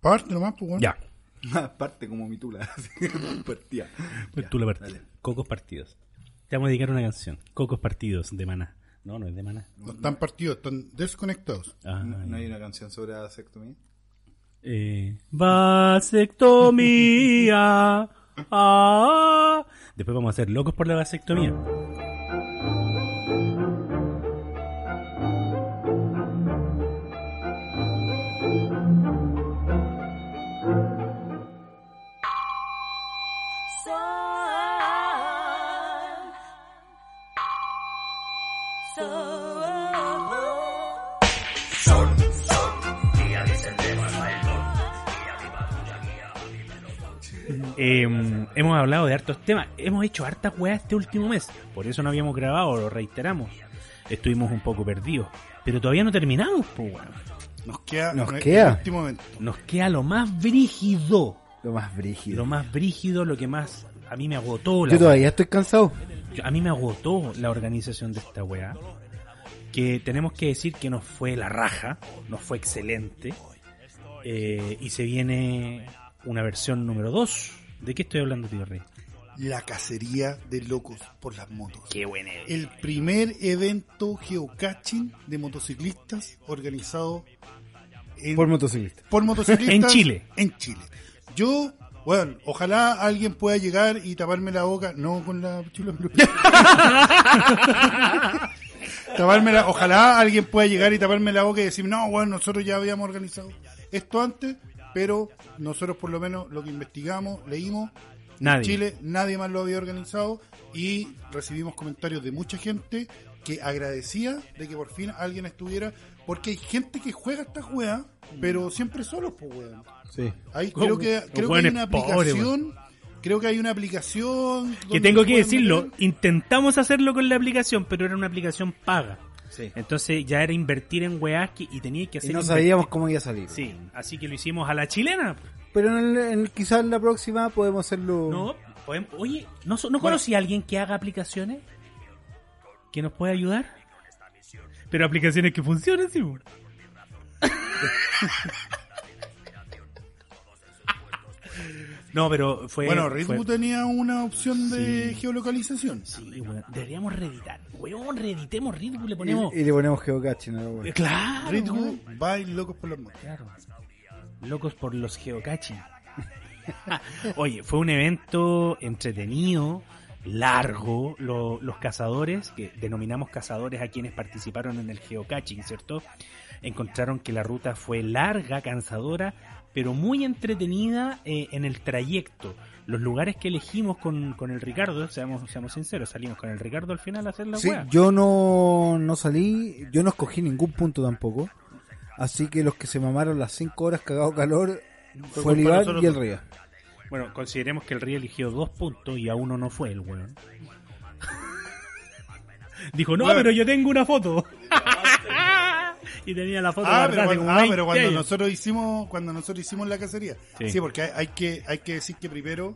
Parte nomás, pues, weón. Ya. Parte como mi tula. así, partía. Pues tú la partida. Cocos partidos. Te vamos a dedicar una canción. Cocos partidos de Maná. No, no es de Maná. No están partidos, están desconectados. Ah, ¿No, no ya. hay una canción sobre la vasectomía? Eh, vasectomía. Ah. Después vamos a hacer locos por la vasectomía. Eh, hemos hablado de hartos temas. Hemos hecho hartas weas este último mes. Por eso no habíamos grabado, lo reiteramos. Estuvimos un poco perdidos. Pero todavía no terminamos, pues weón. Nos queda, Nos queda. Nos queda lo más brígido. Lo más brígido. Lo más brígido, lo que más a mí me agotó. La Yo todavía estoy cansado. Yo- a mí me agotó la organización de esta weá. Que tenemos que decir que nos fue la raja, nos fue excelente. Eh, y se viene una versión número 2. ¿De qué estoy hablando, tío Rey? La cacería de locos por las motos. Qué buena. El primer evento geocaching de motociclistas organizado en- Por motociclista. por motociclistas En Chile. En Chile. Yo, bueno, ojalá alguien pueda llegar y taparme la boca, no con la chula, taparme la, ojalá alguien pueda llegar y taparme la boca y decir, no, bueno, nosotros ya habíamos organizado esto antes, pero nosotros por lo menos lo que investigamos, leímos, Nadie. en Chile nadie más lo había organizado y recibimos comentarios de mucha gente que agradecía de que por fin alguien estuviera, porque hay gente que juega esta juega, pero siempre solos, pues weón. Sí. Como- creo que, creo que hay una aplicación, creo que hay una aplicación Que tengo que decirlo, meter. intentamos hacerlo con la aplicación, pero era una aplicación paga. Sí. Entonces ya era invertir en que- y tenía que hacer. Y no sabíamos cómo iba a salir. Sí, así que lo hicimos a la chilena. Pero en el- en- quizás en la próxima podemos hacerlo. No, podemos- oye, ¿no, ¿no conocí a alguien que haga aplicaciones? ¿Que nos pueda ayudar? Pero aplicaciones que funcionen, sí. po. no, pero fue... Bueno, fue- Ritmo tenía una opción de geolocalización. Sí, weón, deberíamos reeditar. Weón, reeditemos Ritmo, le ponemos... Y, y le ponemos geocaching. ¿no? Eh, Bueno. Claro, Ritmo weón. va y locos por las motos. Claro. Locos por los geocaching. Oye, fue un evento entretenido, largo. Lo- los cazadores, que denominamos cazadores a quienes participaron en el geocaching, ¿cierto? Encontraron que la ruta fue larga, cansadora, pero muy entretenida eh, en el trayecto. Los lugares que elegimos con, con el Ricardo, seamos, seamos sinceros, salimos con el Ricardo al final a hacer la Sí, yo no, no salí, yo no escogí ningún punto tampoco. Así que los que se mamaron las 5 horas cagado calor Fue fue el Iván nosotros y el. Ría. Bueno, consideremos que el Río eligió dos puntos y a uno no fue el weón. Dijo, no, Bueno. pero yo tengo una foto. y tenía la foto Ah, pero, cuando, como ah, 20 pero cuando años. nosotros hicimos cuando nosotros hicimos la cacería. Sí. Sí, porque hay, hay que hay que decir que primero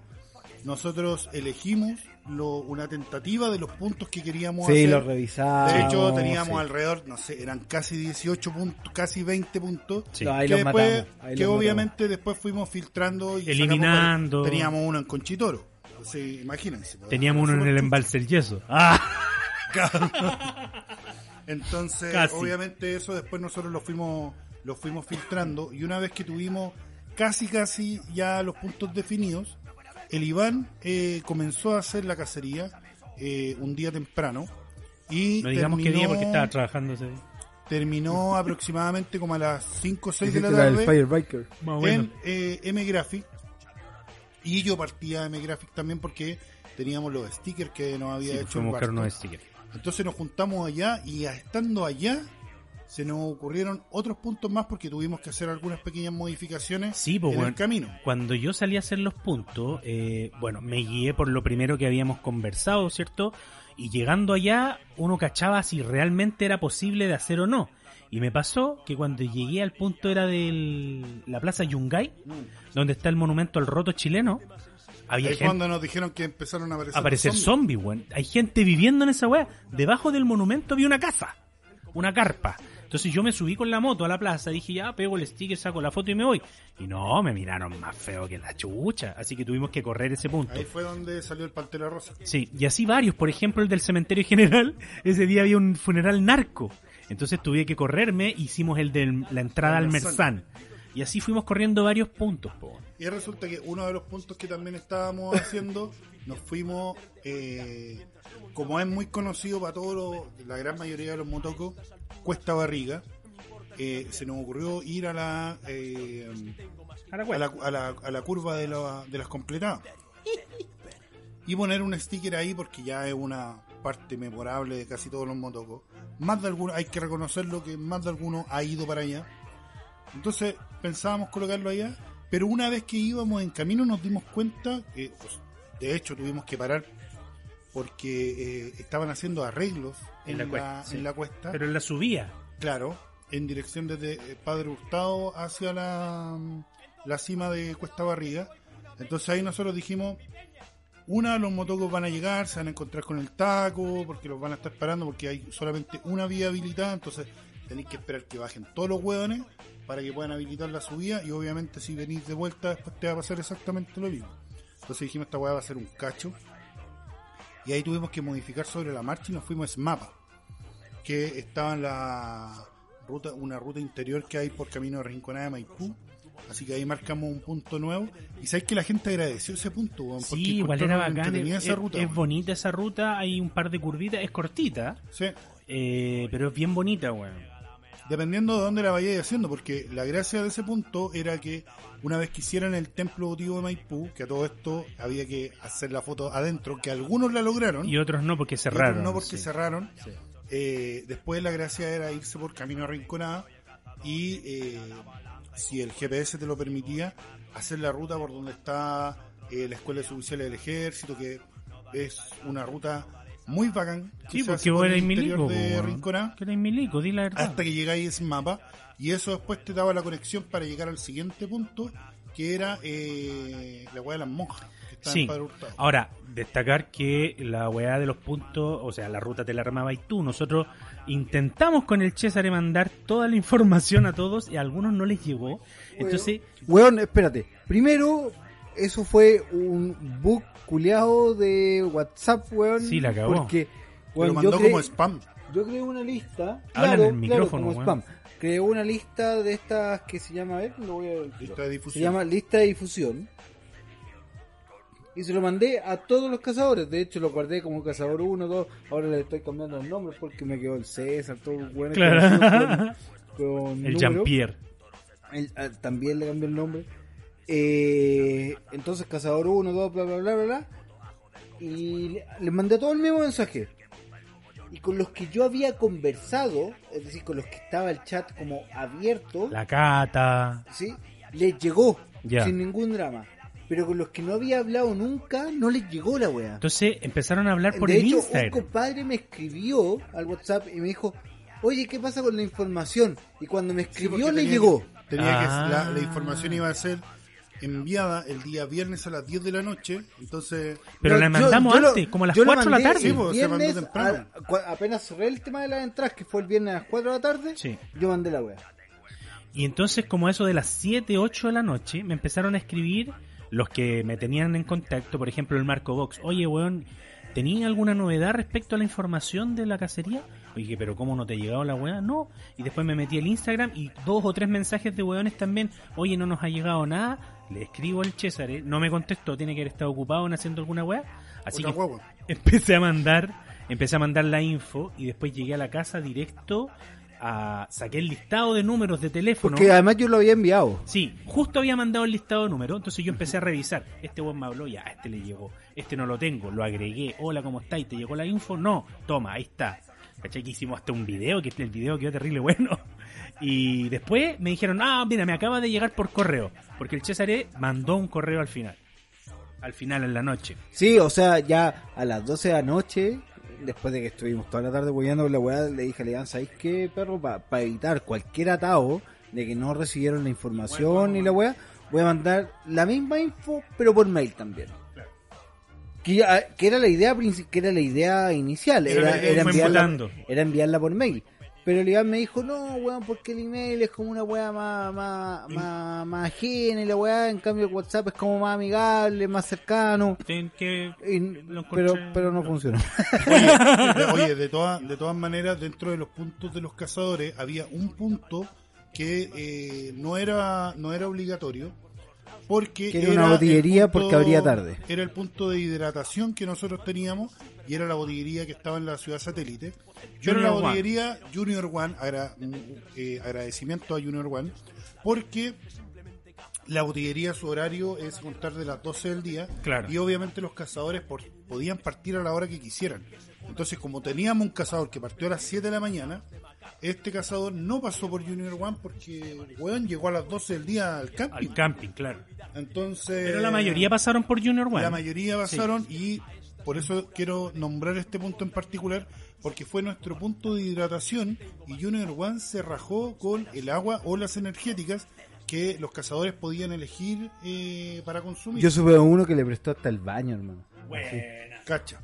nosotros elegimos lo, una tentativa de los puntos que queríamos Sí, hacer. lo revisamos. De hecho, teníamos sí. alrededor, no sé, eran casi 18 puntos, casi 20 puntos. Sí. No, ahí que los después, matamos, ahí que los obviamente después fuimos filtrando y sacamos Eliminando. varios. Teníamos uno en Conchitoro. Entonces, imagínense. pues, Teníamos uno en el embalse del yeso. Ah, Entonces, Casi. obviamente eso después nosotros lo fuimos lo fuimos filtrando y una vez que tuvimos casi casi ya los puntos definidos, el Iván eh, comenzó a hacer la cacería eh, un día temprano y no digamos qué terminó, día porque estaba trabajando ese día. terminó aproximadamente como a las 5 o 6 de la la del tarde menos. en eh, M-Graphic y yo partía a M-Graphic también porque teníamos los stickers que nos había Sí, hecho fuimos a buscar unos stickers. Entonces nos juntamos allá y estando allá se nos ocurrieron otros puntos más porque tuvimos que hacer algunas pequeñas modificaciones Sí, pues en bueno, el camino. cuando yo salí a hacer los puntos, eh, bueno, me guié por lo primero que habíamos conversado, ¿cierto? Y llegando allá, uno cachaba si realmente era posible de hacer o no. Y me pasó que cuando llegué al punto era de la plaza Yungay, donde está el monumento al roto chileno, había gente, cuando nos dijeron que empezaron a aparecer, aparecer zombies, weón. Hay gente viviendo en esa weá. Debajo del monumento había una casa, una carpa. Entonces yo me subí con la moto a la plaza, dije ya, pego el sticker, saco la foto y me voy. Y no, me miraron más feo que la chucha, así que tuvimos que correr ese punto. Ahí fue donde salió el Pantera Rosa. Sí, y así varios, por ejemplo el del cementerio general, ese día había un funeral narco. Entonces tuve que correrme, hicimos el de la entrada al Merzán. Y así fuimos corriendo varios puntos. po. Y resulta que uno de los puntos que también estábamos haciendo, nos fuimos, eh, como es muy conocido para todos la gran mayoría de los motocos, Cuesta Barriga, eh, se nos ocurrió ir a la, eh, a la, a la- a la curva de, la- de las completadas y poner un sticker ahí porque ya es una parte memorable de casi todos los motocos. Más de alguno, hay que reconocerlo que más de alguno ha ido para allá. Entonces pensábamos colocarlo allá, pero una vez que íbamos en camino nos dimos cuenta que, pues, de hecho, tuvimos que parar porque eh, estaban haciendo arreglos En en, la la, cuesta, sí. en la cuesta. Pero en la subía. Claro, en dirección desde eh, Padre Hurtado hacia la, la cima de Cuesta Barriga. Entonces ahí nosotros dijimos, una, los motocos van a llegar, se van a encontrar con el taco, porque los van a estar parando, porque hay solamente una vía habilitada, entonces tenéis que esperar que bajen todos los hueones para que puedan habilitar la subida y obviamente si venís de vuelta después te va a pasar exactamente lo mismo. Entonces dijimos, esta hueá va a ser un cacho. Y ahí tuvimos que modificar sobre la marcha y nos fuimos a Smapa que estaba en la ruta, una ruta interior que hay por camino de Rinconada de Maipú. Así que ahí marcamos un punto nuevo. Y sabes que la gente agradeció ese punto, weón, porque Sí, igual era bacán. Es, esa es- ruta, es bonita esa ruta, hay un par de curvitas, es cortita, Sí, eh, pero es bien bonita, weón. Dependiendo de dónde la vayáis haciendo, porque la gracia de ese punto era que una vez que hicieran el templo votivo de Maipú, que a todo esto había que hacer la foto adentro, que algunos la lograron, Y otros no, porque y otros cerraron. no porque sí. cerraron. Eh, después la gracia era irse por camino a Rinconada y eh, si el GPS te lo permitía, hacer la ruta por donde está eh, la Escuela de Suboficiales del Ejército, que es una ruta muy bacán. Sí, porque vos interior milico. de Que eres milico, di la verdad. hasta que llegáis a ese mapa y eso después te daba la conexión para llegar al siguiente punto que era eh, la hueá de las monjas que está Sí. Ahora, destacar que la weá de los puntos, o sea, la ruta te la armaba y tú. Nosotros intentamos con el César mandar toda la información a todos y a algunos no les llegó. Entonces, Weón, espérate. Primero, eso fue un bug culeado de WhatsApp, weón. Sí, la cagó. Porque, Lo weón, mandó yo, creé, como spam. yo creé una lista. Habla Claro, en el claro, micrófono, como weón. spam. Creé una lista de estas que se llama, a ver, lo voy a... Lista de Se difusión. llama lista de difusión. Y se lo mandé a todos los cazadores. De hecho, lo guardé como cazador 1, 2. Ahora le estoy cambiando el nombre porque me quedó el César, todo bueno. Claro. Con, el número. Jean-Pierre. Ah, también le cambió el nombre. Eh, entonces, Cazador 1, 2, bla, bla, bla, bla, bla. Y le, le mandé todo el mismo mensaje. Y con los que yo había conversado, es decir, con los que estaba el chat como abierto, La Cata. ¿sí? les llegó sin ningún drama. Pero con los que no había hablado nunca, no les llegó la wea. Entonces empezaron a hablar por de el hecho, un Instagram. compadre me escribió al WhatsApp y me dijo, oye, ¿qué pasa con la información? Y cuando me escribió, le tenía llegó. que- tenía que- Ah. la, la información iba a ser enviada el día viernes a las 10 de la noche. Entonces, Pero la mandamos yo antes, como a las yo lo 4 de la tarde. Sí, pues, se mandó temprano. a- apenas cerré el tema de las entradas, que fue el viernes a las 4 de la tarde, Sí. yo mandé la wea. Y entonces, como eso de las 7, 8 de la noche, me empezaron a escribir los que me tenían en contacto, por ejemplo, el Marco Box. Oye, weón, ¿tenía alguna novedad respecto a la información de la cacería? Oye, pero ¿cómo no te ha llegado la weá? No. Y después me metí al Instagram y dos o tres mensajes de weones también. Oye, no nos ha llegado nada. Le escribo al César, ¿eh? no me contestó, tiene que haber estado ocupado en haciendo alguna weá. Así que empecé a mandar, empecé a mandar la info y después llegué a la casa directo a saqué el listado de números de teléfono. Porque además yo lo había enviado. Sí, justo había mandado el listado de números, entonces yo empecé a revisar. Este buen me habló, ya, este le llegó. Este no lo tengo, lo agregué. Hola, ¿cómo estáis? ¿Te llegó la info? No, toma, ahí está. ¿Cachai? Que hicimos hasta un video, que el video quedó terrible bueno. Y después me dijeron, ah, mira, me acaba de llegar por correo. Porque el César mandó un correo al final. Al final, en la noche. Sí, o sea, ya a las 12 de la noche, después de que estuvimos toda la tarde hueando con la weá, le dije a Leán, ¿sabéis qué, perro? Para evitar cualquier atado de que no recibieron la información y la weá, voy a mandar la misma info, pero por mail también. Que, era la idea que era la idea inicial, era, era enviarla, era enviarla por mail. Pero el Iván me dijo, no, weón, porque el email es como una weá más, más, más, más ajena y la weá, en cambio el WhatsApp es como más amigable, más cercano. Ten que Y- Lo pero, pero no funcionó. Oye, oye, de, todas de todas maneras, dentro de los puntos de los cazadores había un punto que eh, no era no era obligatorio porque Que era una botillería porque abría tarde. Era el punto de hidratación que nosotros teníamos y era la botillería que estaba en la ciudad satélite. Yo era la One. botillería Junior One, agra- eh, agradecimiento a Junior One, porque la botillería su horario es contar de las 12 del día Claro. y obviamente los cazadores por- podían partir a la hora que quisieran. Entonces, como teníamos un cazador que partió a las 7 de la mañana, este cazador no pasó por Junior One porque, weón, llegó a las 12 del día al camping. al camping, claro. Entonces, Pero la mayoría pasaron por Junior One. la mayoría pasaron y por eso quiero nombrar este punto en particular porque fue nuestro punto de hidratación y Junior One se rajó con el agua o las energéticas que los cazadores podían elegir eh, para consumir. Yo supe de uno que le prestó hasta el baño, hermano. Buena, Cacha.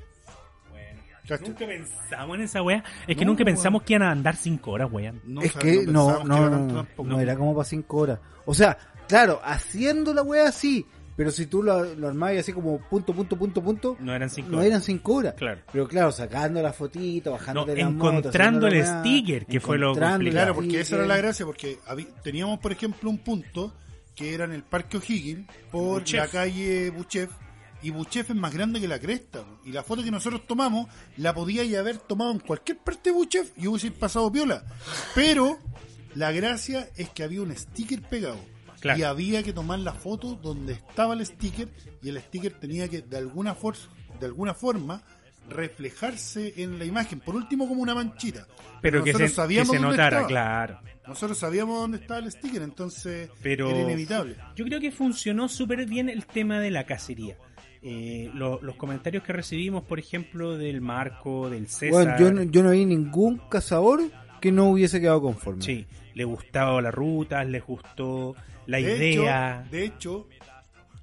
Nunca pensamos en esa wea. Es que No, nunca pensamos que iban a andar cinco horas, weón. No es que no, que no, no, no, no era como para cinco horas. O sea, claro, haciendo la wea así, pero si tú lo, lo armabas así como punto, punto, punto, punto, No eran cinco no horas. eran cinco horas. Claro. Pero claro, sacando la fotito, bajando No, de la encontrando el la sticker, que fue lo complicado. Claro, porque esa era la gracia, porque teníamos, por ejemplo, un punto que era en el Parque O'Higgins, por Buchef. la calle Buchef, y Buchef es más grande que la cresta, y la foto que nosotros tomamos la podía ya haber tomado en cualquier parte de Buchef y hubiese pasado piola. Pero la gracia es que había un sticker pegado. Claro. Y había que tomar la foto donde estaba el sticker y el sticker tenía que de alguna, for- de alguna forma reflejarse en la imagen, por último como una manchita. Pero que se, que sabíamos se dónde notara, estaba. claro. Nosotros sabíamos dónde estaba el sticker, entonces Pero era inevitable. Yo creo que funcionó súper bien el tema de la cacería. Eh, lo- los comentarios que recibimos, por ejemplo, del Marco, del César. Bueno, yo, no, yo no vi ningún cazador que no hubiese quedado conforme. Sí, le gustaba la ruta, les gustó la de idea. Hecho, de hecho,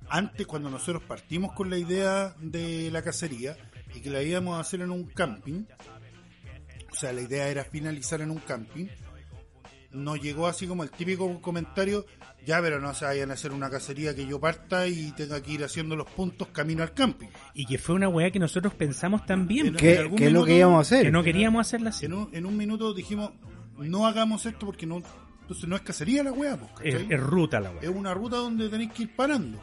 antes cuando nosotros partimos con la idea de la cacería y que la íbamos a hacer en un camping, o sea, la idea era finalizar en un camping, nos llegó así como el típico comentario, ya, pero no se vayan a hacer una cacería que yo parta y tenga que ir haciendo los puntos camino al camping. Y que fue una weá que nosotros pensamos también. ¿Qué, qué es lo que íbamos a hacer? que no queríamos hacerla así. En un, en un minuto dijimos, no hagamos esto porque no, entonces no es cacería la weá, pues, Es, es ruta la es weá. una ruta donde tenéis que ir parando.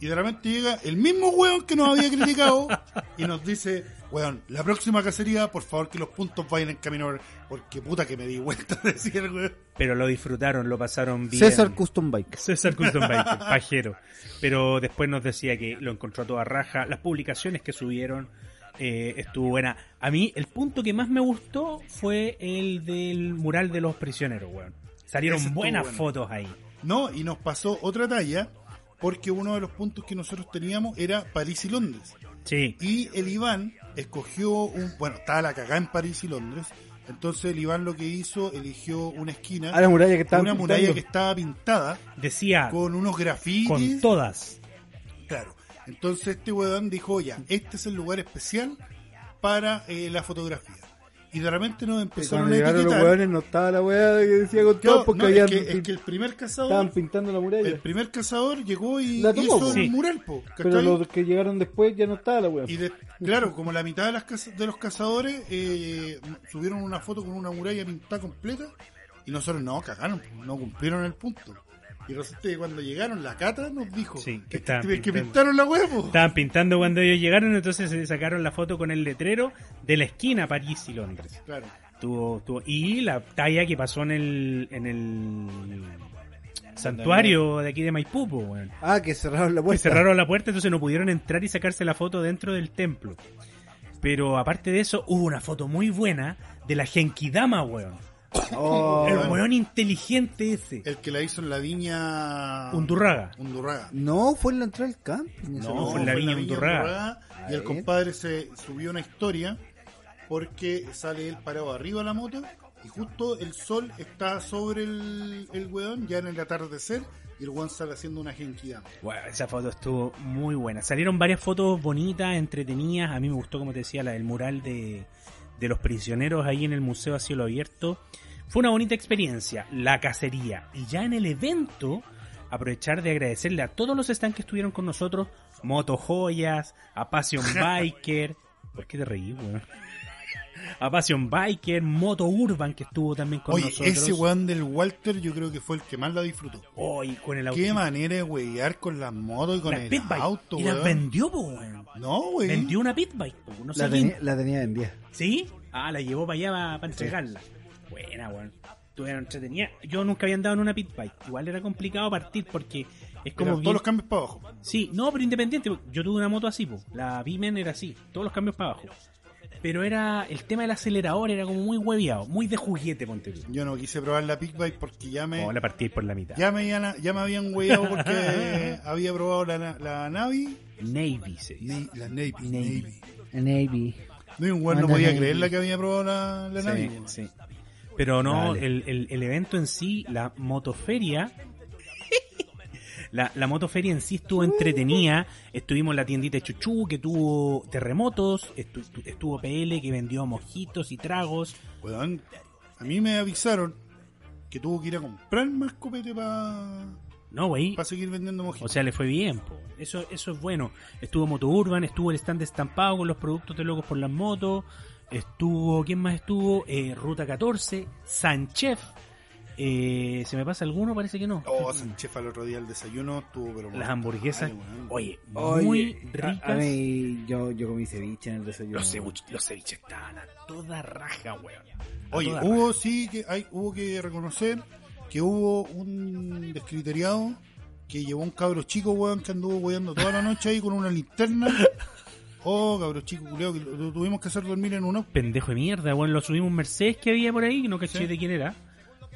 Y de repente llega el mismo weón que nos había criticado y nos dice, weón, la próxima cacería, por favor que los puntos vayan en camino, porque puta que me di vuelta, decía el weón. Pero lo disfrutaron, lo pasaron bien. César Custom Bike. César Custom Bike, pajero. Pero después nos decía que lo encontró a toda raja. Las publicaciones que subieron eh, estuvo buena. A mí, el punto que más me gustó fue el del mural de los prisioneros, weón. Salieron buenas bueno. fotos ahí. No, y nos pasó otra talla, porque uno de los puntos que nosotros teníamos era París y Londres. Sí, Y el Iván escogió un, bueno, estaba la cagada en París y Londres, entonces el Iván lo que hizo, eligió una esquina, A la muralla que estaba una muralla que estaba pintada decía con unos grafitis. con todas. Claro. Entonces este weón dijo, ya, este es el lugar especial para eh, la fotografía. Y de repente nos empezaron cuando a llegaron los etiquetar. hueones no estaba la weá que decía con todo porque no, habían es, que, es que el primer estaban cazador, pintando la muralla. el primer cazador llegó y La tomó, hizo po. el Sí. mural, po, Pero los que llegaron después ya no estaba la weá. Y de- claro, como la mitad de, las caza- de los cazadores eh, subieron una foto con una muralla pintada completa y nosotros no, cagaron, no cumplieron el punto. Y resulta que cuando llegaron, la cata nos dijo Sí, que que, estaban que pintando. pintaron la huevo. Estaban pintando cuando ellos llegaron, entonces se sacaron la foto con el letrero de la esquina París y Londres. Claro. Tuvo, tuvo- y la talla que pasó en el, en el santuario de aquí de Maipú, weón. Ah, que cerraron la Que puerta. cerraron la puerta, entonces no pudieron entrar y sacarse la foto dentro del templo. Pero aparte de eso, hubo una foto muy buena de la Genkidama, weón. Oh, el weón inteligente ese. El que la hizo en la viña Undurraga. Undurraga. No, fue en la entrada del camping. No, fue en la viña Undurraga. Y el compadre se subió una historia porque sale él parado arriba de la moto y justo el sol está sobre el, el weón ya en el atardecer y el weón sale haciendo una genkidama. Bueno, esa foto estuvo muy buena. Salieron varias fotos bonitas, entretenidas. A mí me gustó, como te decía, la del mural de, de los prisioneros ahí en el museo a cielo abierto. Fue una bonita experiencia, la cacería. Y ya en el evento, aprovechar de agradecerle a todos los stands que estuvieron con nosotros, Moto Joyas, a Passion Biker. ¿Por qué te reí, weón? A Passion Biker, Moto Urban, que estuvo también con Oye, nosotros. ese weón del Walter yo creo que fue el que más la disfrutó. Oye, con el Qué auto. manera de weyar con las motos y con Las el pit bike. auto, y las weón. vendió, po, weón. No, güey. Vendió una pit bike, po, no sé La quién. tenía, la tenía vendida. ¿Sí? Ah, la llevó para allá para entregarla. Buena, weón. Estuvieron entretenidas. Yo nunca había andado en una pit bike. Igual era complicado partir porque es como bien- todos los cambios para abajo. Sí, no, pero independiente. Yo tuve una moto así, po. La Bimen era así, todos los cambios para abajo. Pero era el tema del acelerador era como muy hueviado, muy de juguete, ponte tú. Yo no quise probar la Big Bike porque ya me, O la partí por la mitad. ya me, habían- ya me habían weyado porque había probado la, la Navi. Navy se dice. Ni- la Navy. Navy. Navy. Navy. No, weón no podía Navy. creer la que había probado la, la. Sí, sí. Pero no, el, el, el evento en sí, la motoferia. La, la motoferia en sí estuvo entretenida. Estuvimos en la tiendita de Chuchu que tuvo terremotos. estu- estuvo PL que vendió mojitos y tragos. A mí me avisaron que tuvo que ir a comprar más copete para No, güey. seguir vendiendo O mojitos. sea, le fue bien. po. Eso, eso es bueno. Estuvo Moto Urban, estuvo el stand estampado con los productos de Locos por las Motos. Estuvo, ¿quién más estuvo? Eh, Ruta 14, Sanchef. Eh, ¿Se me pasa alguno? Parece que no. Oh, Sánchez al otro día el desayuno estuvo, pero Las hamburguesas, Ay, oye, Oye, muy ricas. A, mí, yo, yo comí ceviche en el desayuno. los, cebuch- los ceviches estaban a toda raja, weón. A Oye, hubo sí que hay, hubo que reconocer que hubo un descriteriado que llevó un cabro chico, weón, que anduvo weando toda la noche ahí con una linterna. Oh, cabro chico, culiao, que lo, lo tuvimos que hacer dormir en uno. pendejo de mierda, weón. Lo subimos un Mercedes que había por ahí, que no caché Sí. de quién era.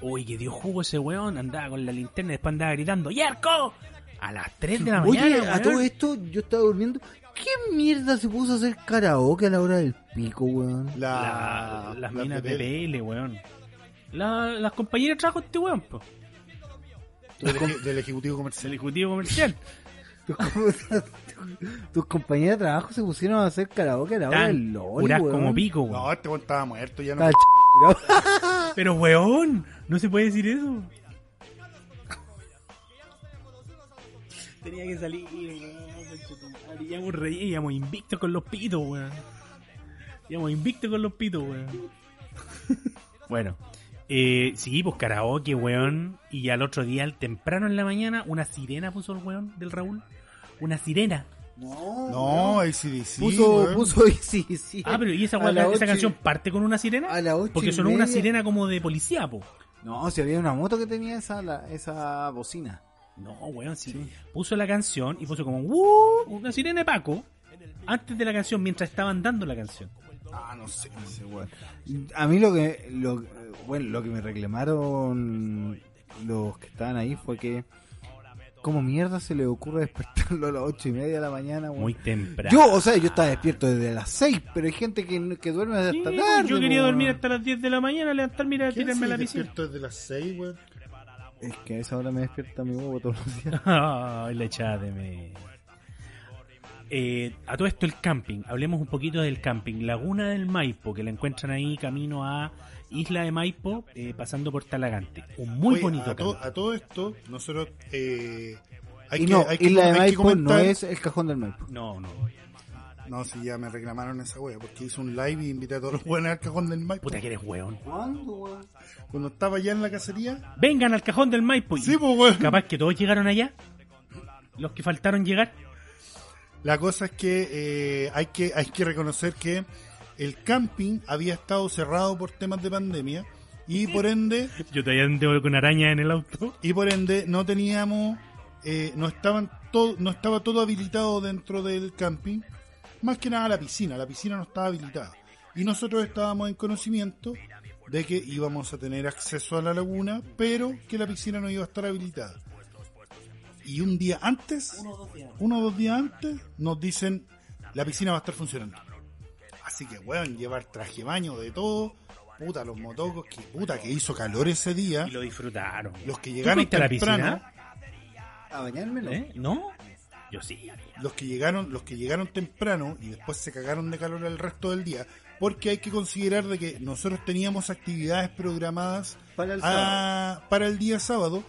Uy, que dio jugo ese weón, andaba con la linterna y después andaba gritando, ¡Yerko! A las 3 de la Oye, mañana, a weón. todo esto yo estaba durmiendo. ¿Qué mierda se puso a hacer karaoke a la hora del pico, weón? La, La- las la minas de PL, weón. La- las compañeras de trabajo de este weón, po. del, eje- del ejecutivo comercial. ejecutivo comercial. Tus, tus compañeras de trabajo se pusieron a hacer karaoke a la hora del puras weón. como pico, weón. No, este weón estaba muerto, ya no. Estaba Pero weón, no se puede decir eso. Tenía que salir, weón. Íbamos re- íbamos invictos con los pitos, weón. Íbamos invictos con los pitos, weón. bueno, eh, sí, pues karaoke, weón. Y al otro día, al temprano en la mañana, una sirena puso el weón del Raúl. Una sirena. No, No, ACDC. puso, puso sí. Ah, pero ¿y esa, A weón, las esa ocho canción parte con una sirena? A Porque sonó una sirena como de policía, po. No, si había una moto que tenía esa, la- esa bocina. No, weón, sí. Puso la canción y puso como "Uh", una sirena de Paco antes de la canción, mientras estaban dando la canción. Ah, no sé. no sé, weón. A mí lo que, lo, bueno, lo que me reclamaron los que estaban ahí fue que, ¿cómo mierda se le ocurre despertarlo a las ocho y media de la mañana? weón? Muy temprano. Yo, o sea, yo estaba despierto desde las seis, pero hay gente que, que duerme hasta Sí, tarde. yo quería weón. dormir hasta las 10 de la mañana, levantarme y ir a ¿Quién tirarme a la piscina. despierto desde las 6, weón? Es que a esa hora me despierta mi huevo todos los días. Ay, la echada de me. Eh, a todo esto el camping, hablemos un poquito del camping. Laguna del Maipo, que la encuentran ahí camino a Isla de Maipo, eh, pasando por Talagante. Un muy Oye, bonito a, to- a todo esto, nosotros eh, hay y que, no, hay que, Isla de hay que Maipo no es el cajón del Maipo. No, no. No, si ya me reclamaron esa wea, porque hice un live y invité a todos los buenos al cajón del Maipo. Puta que eres weón. ¿Cuándo, weón? Cuando estaba allá en la cacería. Vengan al cajón del Maipo. Sí, pues weón. Capaz que todos llegaron allá. Los que faltaron llegar. La cosa es que, eh, hay que hay que reconocer que el camping había estado cerrado por temas de pandemia y por ende Yo todavía ando con araña en el auto. y por ende no teníamos eh, no estaban todo no estaba todo habilitado dentro del camping más que nada la piscina la piscina no estaba habilitada. Y nosotros estábamos en conocimiento de que íbamos a tener acceso a la laguna pero que la piscina no iba a estar habilitada y un día antes uno o dos días antes nos dicen la piscina va a estar funcionando así que weón llevar traje de baño de todo puta los motocos que puta que hizo calor ese día Y lo disfrutaron. los que ¿Tú llegaron fuiste a la temprano, piscina? ¿A bañármelo? ¿Eh? ¿No? Yo sí. los que llegaron, los que llegaron temprano y después se cagaron de calor el resto del día, porque hay que considerar de que nosotros teníamos actividades programadas Para el a- para el día sábado,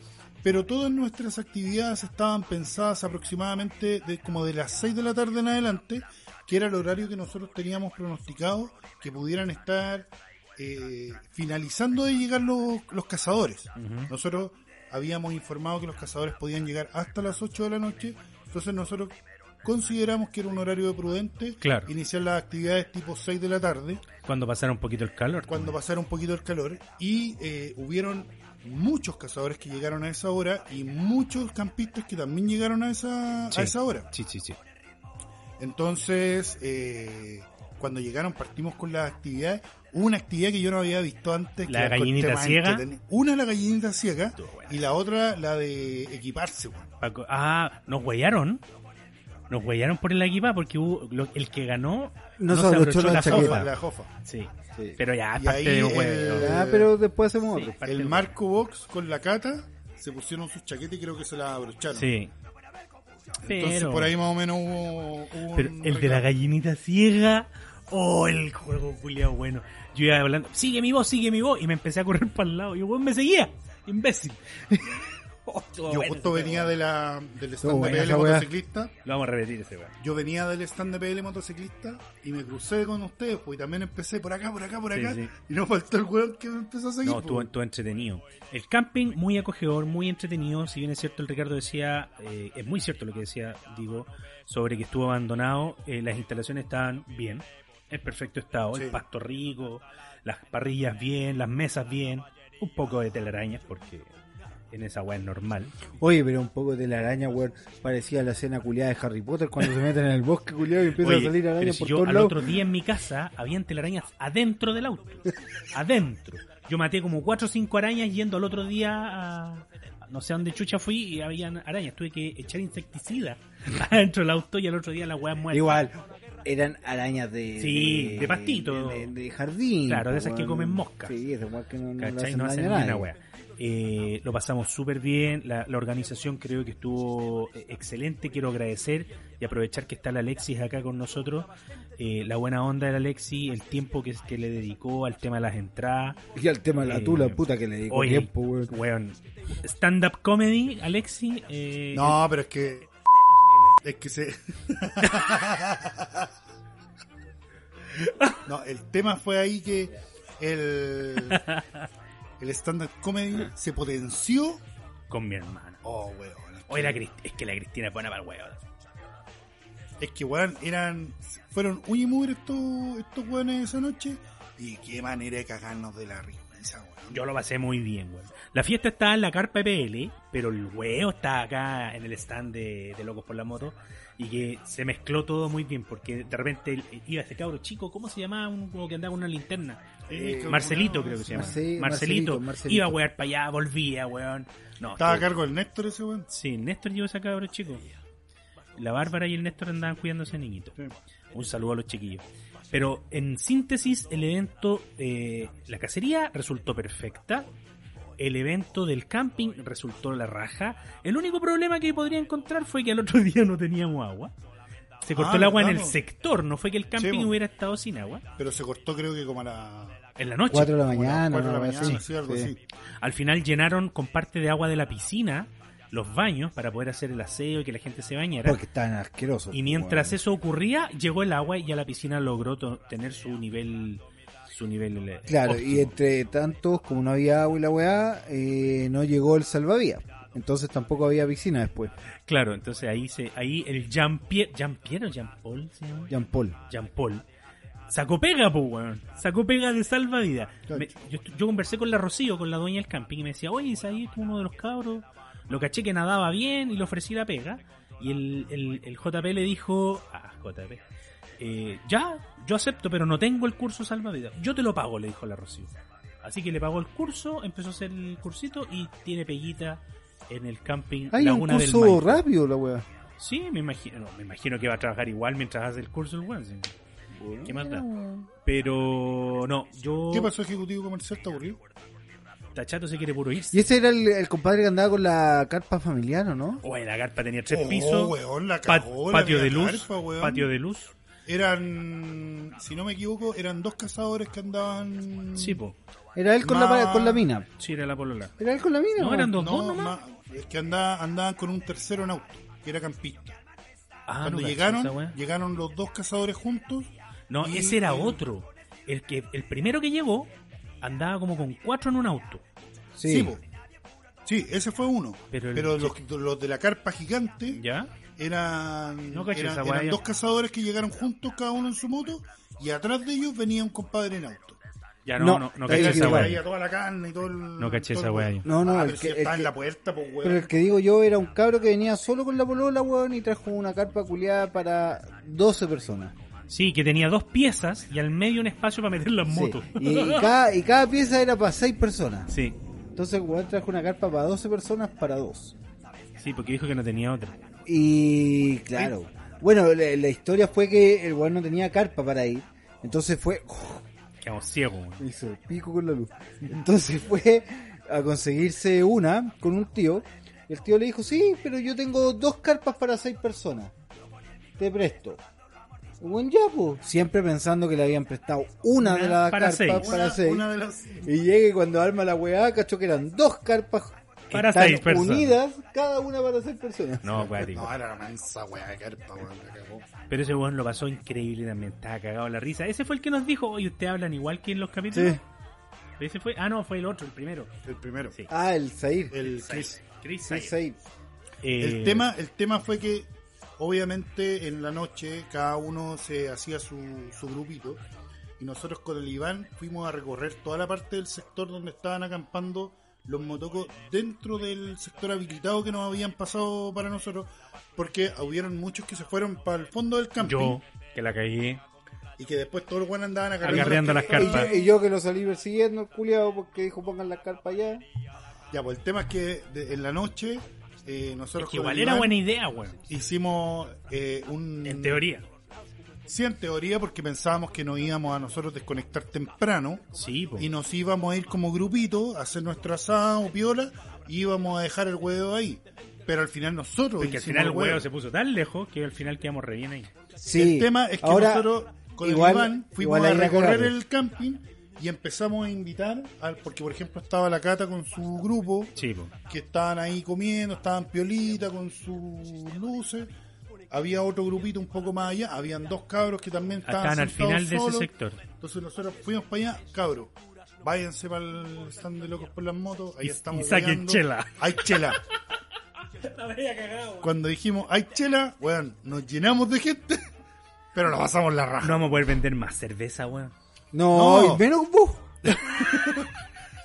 pero todas nuestras actividades estaban pensadas aproximadamente de como de las 6 de la tarde en adelante, que era el horario que nosotros teníamos pronosticado que pudieran estar eh, finalizando de llegar los, los cazadores. Nosotros habíamos informado que los cazadores podían llegar hasta las 8 de la noche, entonces nosotros consideramos que era un horario prudente Claro. iniciar las actividades tipo 6 de la tarde Cuando pasara un poquito el calor. cuando pasara un poquito el calor y eh, hubieron muchos cazadores que llegaron a esa hora y muchos campistas que también llegaron a esa, Sí. a esa hora. Sí, sí, sí. Entonces, eh, cuando llegaron partimos con las actividades. Una actividad que yo no había visto antes. que ¿La gallinita ciega? Una la gallinita ciega y la otra la de equiparse. ah, nos huellaron. Nos huellaron por el equipa porque hubo, lo- el que ganó No no se abrochó la la chaqueta. jofa. La jofa. Sí. Sí. Pero ya, Y parte ahí del el- huevo. Ya, pero después hacemos Sí, El Marco Box con la cata se pusieron sus chaquetas y creo que se las abrocharon. Sí. Entonces Pero, por ahí más o menos hubo, hubo pero un el de la gallinita ciega. Oh, el juego culiao bueno. Yo iba hablando, sigue mi voz, sigue mi voz. Y me empecé a correr para el lado. Y el weón me seguía. Imbécil. Oh, Yo bueno justo ese venía juego. de la, del stand de PL motociclista. Lo vamos a repetir ese weón. Yo venía del stand de PL motociclista y me crucé con ustedes, pues y también empecé por acá, por acá, por acá. sí. Y no faltó el weón que me empezó a seguir. No, pues. estuvo, estuvo entretenido. El camping muy acogedor, muy entretenido. Si bien es cierto, el Ricardo decía, eh, es muy cierto lo que decía, digo, sobre que estuvo abandonado. eh, las instalaciones estaban bien, en perfecto estado. Sí. El pasto rico, las parrillas bien, las mesas bien. Un poco de telarañas, porque en esa weá normal. Oye, pero un poco de la araña, weón. Parecía la escena culiada de Harry Potter cuando se meten en el bosque, culiado, y empiezan Oye, a salir arañas si por yo todos al lados. otro día en mi casa habían telarañas adentro del auto. adentro. Yo maté como cuatro o cinco arañas yendo al otro día a, no sé a dónde chucha fui y habían arañas. Tuve que echar insecticida adentro del auto y al otro día la weá muerta. Igual, eran arañas de. Sí, de pastito. De, de jardín. Claro, de esas que comen moscas. Sí, esas que no, no hacen No hacen a ni nadie. una wea. Eh, lo pasamos súper bien, la, la organización creo que estuvo eh, excelente, quiero agradecer y aprovechar que está la Alexis acá con nosotros, eh, la buena onda del Alexis, el tiempo que, que le dedicó al tema de las entradas, Y al tema de la Eh, tula, puta, que le dedico oye, tiempo, weón. weón, stand-up comedy, Alexis, eh, No, pero es que. Es que se. no, el tema fue ahí que el. El stand-up comedy se potenció. con mi hermano. Oh, weón. Oye, la Crist- es que la Cristina es buena para el weón. es que, weón, eran. Fueron uy y mugre estos, estos weones esa noche. Y qué manera de cagarnos de la risa, weón. Yo lo pasé muy bien, weón. La fiesta está en la carpa PL, pero el huevo está acá en el stand de, de Locos por la Moto. Y que se mezcló todo muy bien, porque de repente iba este cabro chico, ¿cómo se llamaba? Uno que andaba con una linterna. Eh, Marcelito, creo que se llama. Marce- Marcelito. Marcelito, Marcelito. Iba a wear para allá, volvía, weón. No, Estaba a cargo del Néstor ese weón. Sí, Néstor llevó ese cabro chico. La Bárbara y el Néstor andaban cuidando a ese niñito. Sí. Un saludo a los chiquillos. Pero en síntesis, el evento, eh, la cacería resultó perfecta. El evento del camping resultó la raja. El único problema que podría encontrar fue que al otro día no teníamos agua. Se cortó Ah, el agua en el sector, no fue que el camping Sí, hubiera estado sin agua. Pero se cortó, creo que como a la. En la noche. 4 de la mañana, cuatro de la mañana, así. sí, algo Sí. así. Al final llenaron con parte de agua de la piscina los baños para poder hacer el aseo y que la gente se bañara. Porque estaban asquerosos. Y mientras eso ocurría, llegó el agua y ya la piscina logró tener su nivel su nivel Claro, óptimo. y entre tantos, como no había agua y la weá, eh, no llegó el salvavidas. Entonces tampoco había piscina después. Claro, entonces ahí se ahí el Jean Pierre, Jean Pierre o Jean Paul se llama? Jean Paul. Jean Paul sacó pega, pues, weón. Sacó pega de salvavidas. Yo, yo conversé con la Rocío, con la dueña del camping, y me decía, oye, ahí uno de los cabros. Lo caché que nadaba bien y le ofrecí la pega. Y el, el, el JP le dijo, ah, JP, eh, ya, yo acepto, pero no tengo el curso salvavidas. Yo te lo pago, le dijo la Rocío. Así que le pagó el curso, empezó a hacer el cursito y tiene peguita en el camping Hay un Laguna del curso rápido la weá. Sí, me imagino, no, me imagino que va a trabajar igual mientras hace el curso el weón. sí. ¿Qué más da? Pero no, yo ¿Qué pasó, ejecutivo comercial? ¿Te aburrido? Tachato se quiere puro irse. Y ese era el, el compadre que andaba con la carpa familiar, ¿o no? Oye, la carpa tenía tres Oh, pisos, weón, la pa- cagó, la patio de luz, carpa, weón. patio de luz. Eran, si no me equivoco, eran dos cazadores que andaban... Sí, po. Era él con, Ma- la, con la mina. Sí, era la polola. Era él con la mina. No, ¿o? eran dos, No, dos nomás. ma- es que andaba- andaban con un tercero en auto, que era campista. Ah, Cuando no llegaron, llegaron los dos cazadores juntos. No, y- ese era otro. El que el primero que llegó andaba como con cuatro en un auto. Sí. Sí, po. Sí, ese fue uno. Pero Pero, el- los, los de la carpa gigante ¿Ya? Eran, No eran, dos cazadores que llegaron juntos, cada uno en su moto, y atrás de ellos venía un compadre en auto. Ya no, No, no, caché esa. Traía toda la carne y todo el. No caché todo esa yo. No, no, Ah, el pero que- si el está que- en la puerta, pues, weón. Pero el que digo yo era un cabro que venía solo con la polola, weón, y trajo una carpa culiada para 12 personas. Sí, que tenía dos piezas y al medio un espacio para meter las Sí. motos. Y, y cada, y cada pieza era para 6 personas. Sí, Entonces, weón, trajo una carpa para 12 personas para dos. sí, porque dijo que no tenía otra. Y claro. Bueno, la, la historia fue que el weón no tenía carpa para ir. Entonces fue. Quedamos ciegos. hizo el pico con la luz. Entonces fue a conseguirse una con un tío. Y el tío le dijo, sí, pero yo tengo dos carpas para seis personas. Te presto. Buen ya, pues. Siempre pensando que le habían prestado una, Una de las para carpas seis. para Una- seis. una de las- Y llega y cuando arma la weá, cachó que eran dos carpas Para están seis personas. unidas, cada una para seis personas. No, cuático. No, era la mansa weá de carpa, weón. cagó. Pero ese weón lo pasó increíble también. Estaba cagado la risa. Ese fue el que nos dijo, oye, ¿ustedes hablan igual que en los capítulos? Sí. Ese fue, ah, no, fue el otro, el primero. El primero. Sí. Ah, el Zair. El Chris. Eh, El tema, el tema fue que obviamente en la noche cada uno se hacía su, su grupito y nosotros con el Iván fuimos a recorrer toda la parte del sector donde estaban acampando los motocos dentro del sector habilitado que nos habían pasado para nosotros porque hubieron muchos que se fueron para el fondo del camping Yo, que la cagué. y que después todos los buenos andaban Agarreando las carpas. yo, y yo que lo salí persiguiendo, el culiado, porque dijo pongan las carpas allá. Ya, pues el tema es que de- en la noche eh, nosotros Es que igual era Iván buena idea, weón. hicimos eh, un... En teoría. Sí, en teoría, porque pensábamos que nos íbamos a nosotros desconectar temprano Sí, po. y nos íbamos a ir como grupito a hacer nuestra asada o piola y íbamos a dejar el huevo ahí. Pero al final nosotros. Porque al final el huevo. se puso tan lejos que al final quedamos re bien ahí. Sí. El tema es que Ahora, nosotros con igual- el Iván fuimos igual a recorrer el camping y empezamos a invitar, al, porque por ejemplo estaba la Cata con su grupo, que estaban ahí comiendo, estaban piolita con sus luces. Había otro grupito un poco más allá, habían dos cabros que también estaban, Estaban al final de ese sector. Entonces nosotros fuimos para allá, cabros, váyanse para el stand de locos por las motos, ahí Y- estamos. y saquen chela. Hay chela. Cuando dijimos hay chela, weón, nos llenamos de gente, pero nos pasamos la raja. No vamos a poder vender más cerveza, weón. No, No. y menos vos.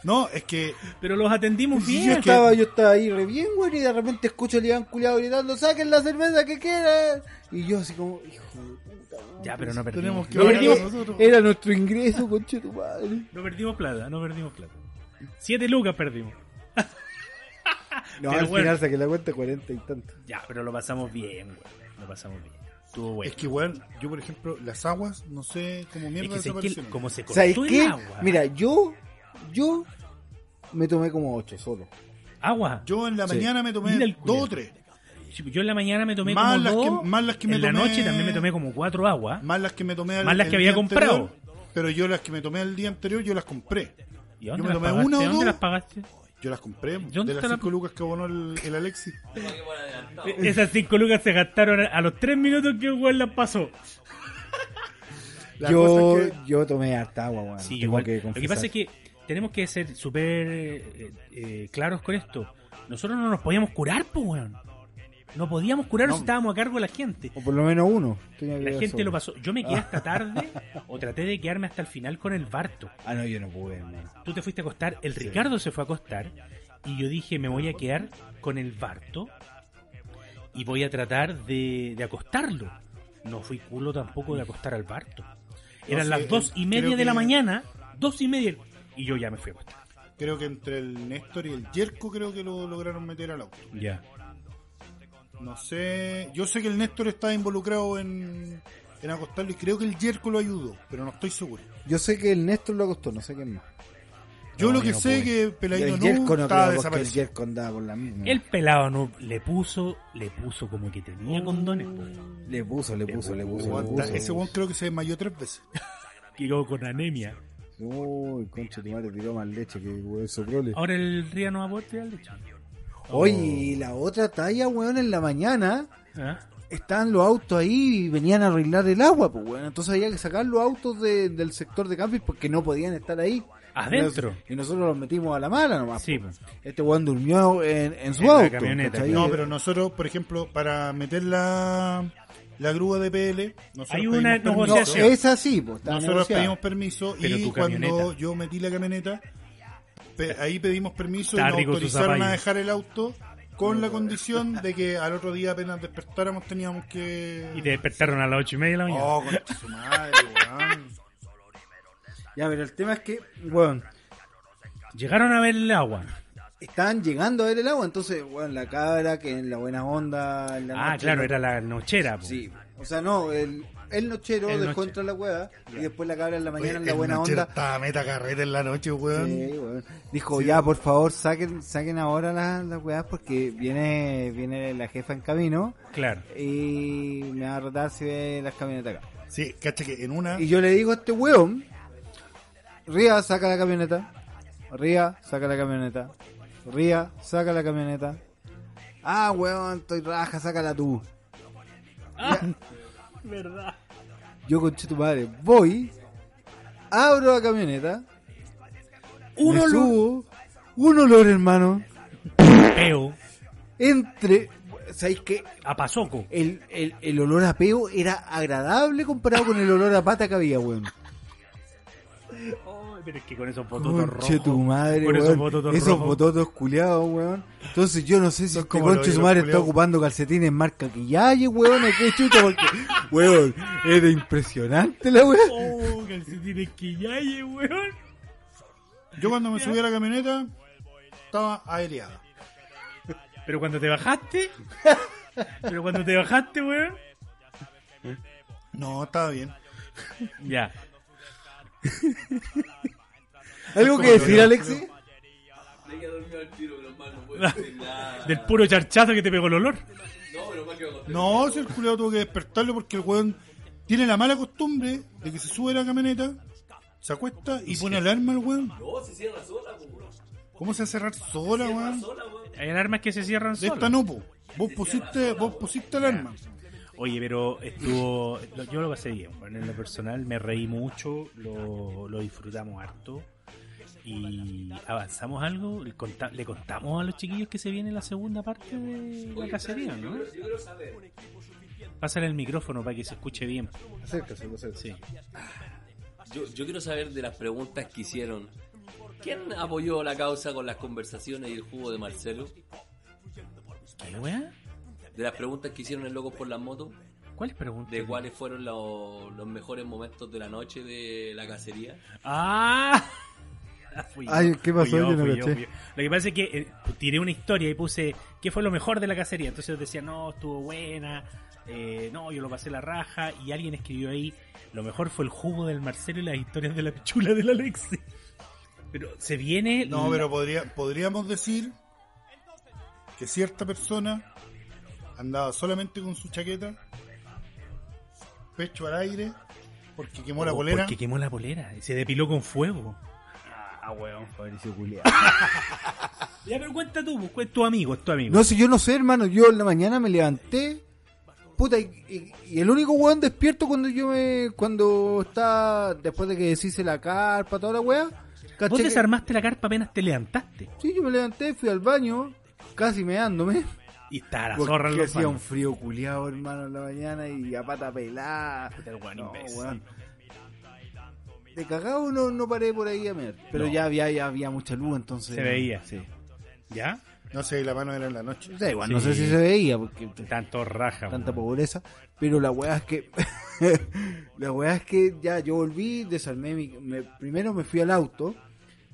No, es que Pero los atendimos Sí, bien. yo, es que- estaba, yo estaba ahí re bien, güey, y de repente escucho al Iván culiado gritando, saquen la cerveza que quieran. Y yo así como, hijo de puta, Ya, pero no perdimos. tenemos que no, pagar perdimos nosotros. Era nuestro ingreso, conche tu madre. no perdimos plata, no perdimos plata. Siete lucas perdimos. No, Pero al bueno. final saqué la cuenta 40 y tanto. Ya, pero lo pasamos bien, weón. Lo pasamos bien. Estuvo bueno. Es que, weón, yo por ejemplo, las aguas, no sé cómo Es mierda que sé que como se cortó ¿Sabes el qué? agua. Mira, yo, yo me tomé como 8 solo. agua. Yo en la Sí. mañana me tomé Mira el dos culiao. o tres. Sí, Yo en la mañana me tomé Más como las dos. que- más las que me en la tomé- noche también me tomé como cuatro aguas. Más las que me tomé al- Más las que había comprado. anterior, pero yo las que me tomé el día anterior, yo las compré. ¿Y yo dónde me las tomé pagaste? una o ¿Dónde dos. las pagaste? Yo las compré. ¿Dónde de las está la- cinco lucas que abonó el, el Alexis. Esas cinco lucas se gastaron a los tres minutos que el weón las pasó. La yo, cosa es que- yo tomé harta agua, weón. Sí, igual. que Lo que pasa es que tenemos que ser súper eh, eh, claros con esto. Nosotros no nos podíamos curar, pues, weón. No podíamos curarnos No. si estábamos a cargo de la gente. O por lo menos uno. tenía que La gente lo pasó. Yo me quedé hasta tarde o traté de quedarme hasta el final con el Barto. Ah, no, yo no pude, hermano. Tú te fuiste a acostar, el Ricardo se fue a acostar y yo dije, me voy a quedar con el Barto y voy a tratar de, de acostarlo. No fui culo tampoco de acostar al Barto. Eran sé, las dos y media de la mañana, dos y media, y yo ya me fui a acostar. Creo que entre el Néstor y el Yerko creo que lo lograron meter al auto. Ya. No sé, yo sé que el Néstor estaba involucrado en, en acostarlo y creo que el Yerko lo ayudó, pero no estoy seguro. Yo sé que el Néstor lo acostó, no sé quién más. Yo No, lo que no sé pude. que el no no estaba el desaparecido. Andaba por la misma. El pelado no le puso, le puso como que tenía condones, pues. Le puso, le puso, le puso, le Aguanta, puso. Ese weón creo que se desmayó tres veces. Quedó con anemia. Uy, concha tu madre tiró más leche que huevo soprole. Ahora el río no aporte al lecho. Oye, y la otra talla, weón, en la mañana ¿Ah? estaban los autos ahí y venían a arreglar el agua, pues weón. Entonces había que sacar los autos de- del sector de camping porque no podían estar ahí. Adentro. Y nosotros los metimos a la mala nomás. Sí, pues. pues. Este weón durmió en, en su En la auto. camioneta, ¿cachai? No, pero nosotros, por ejemplo, para meter la, la grúa de PL, nosotros Hay una permiso. No, negociación. es así, pues. Nosotros negociado. pedimos permiso Pero y cuando yo metí la camioneta, pe- ahí pedimos permiso Está y nos autorizaron a dejar el auto con la condición de que al otro día apenas despertáramos teníamos que... Y te despertaron a las ocho y media de la mañana. Oh, concha su madre, weón. Ya, pero el tema es que, weón, Llegaron a ver el agua. Estaban llegando a ver el agua, entonces, weón, la cabra, que en la buena onda. En la Ah, noche, claro, era la nochera. po. Sí, o sea, no, el, el nochero El dejó noche- entrar la hueá y después la cabra en la Oye, mañana en la el buena onda. Estaba meta carreta en la noche, weón. Sí, weón. Dijo, ya, por favor, saquen, saquen ahora las, las weas porque viene, viene la jefa en camino Claro. y me va a retar si ve las camionetas acá. Sí, cacha que en una... Y yo le digo a este weón, Ría, saca la camioneta. Ría, saca la camioneta. Ría, saca la camioneta. Ah, weón, estoy raja, sácala tú. Verdad. Yo, conche tu madre, voy, abro la camioneta, Un me olor. subo, un olor, hermano, Peo. entre... ¿Sabéis qué? A pasoco. El, el, el olor a peo era agradable comparado con el olor a pata que había, weón. Pero es que con esos bototos Conche rojos. tu madre, con esos weón. bototos Esos rojos. bototos culiados, weón. Entonces yo no sé si este como conche los su hielos madre está culiados. ocupando calcetines marca Quillaye, weón, o qué chucha, porque, weón, era impresionante la weón. Oh, calcetines que ya hay, weón. Yo cuando me subí a la camioneta, estaba aereada. Pero cuando te bajaste. pero cuando te bajaste, weón. No, estaba bien. Ya. ¿Algo que decir, Alexi? Del puro charchazo que te pegó el olor. No, si el culiado tuvo que despertarlo porque el weón tiene la mala costumbre de que se sube a la camioneta, se acuesta y pone alarma al weón. No, se cierra sola. ¿Cómo se va a cerrar sola, weón? Sola. Hay alarmas que se cierran De esta no, po. Vos pusiste, vos pusiste alarma. Oye, pero estuvo. lo- Yo lo pasé bien. bueno, en lo personal me reí mucho, lo, lo disfrutamos harto. Y avanzamos algo. Le, conta- le contamos a los chiquillos que se viene la segunda parte de la cacería, ¿no? Yo quiero saber. Pásale el micrófono para que se escuche bien. Acércase, acércase. Sí. Yo, yo quiero saber de las preguntas que hicieron. ¿Quién apoyó la causa con las conversaciones y el jugo de Marcelo? ¿Qué, weá? De las preguntas que hicieron en Locos por las Motos. ¿Cuáles preguntas? De cuáles fueron los, los mejores momentos de la noche de la cacería. ¡Ah! Fui yo, Ay, ¿qué pasó? fui Yo no fui caché. fui yo. Lo que pasa es que eh, tiré una historia y puse qué fue lo mejor de la cacería. Entonces decía, no, estuvo buena, eh, no, yo lo pasé la raja. Y alguien escribió ahí, lo mejor fue el jugo del Marcelo y las historias de la pichula del Alexi. Pero se viene... No, pero podría, podríamos decir que cierta persona andaba solamente con su chaqueta, pecho al aire, porque quemó la Oh, polera. Porque quemó la polera y se depiló con fuego. Ah, weón, Fabricio culiao. Ya, pero cuenta tú, pues, es tu amigo, es tu amigo. No sé, yo no sé, hermano. Yo en la mañana me levanté. Puta, y, y- y el único weón despierto cuando yo me. Cuando está. Después de que deshice la carpa, toda la weá. Vos que- desarmaste la carpa apenas te levantaste. Sí, yo me levanté, fui al baño, casi meándome. Y está la zorra en Porque los hacía un frío culiado, hermano, en la mañana y a pata pelada. el weón No, weón. De cagado no, no paré por ahí a mear. Pero No. ya había, ya había mucha luz, entonces. Se veía, sí. ¿Ya? No sé, la mano era en la noche. Igual, no Sí. sé si se veía, porque Tanto raja. tanta pobreza. Pero la weá es que. la weá es que ya yo volví, desarmé mi. me- primero me fui al auto,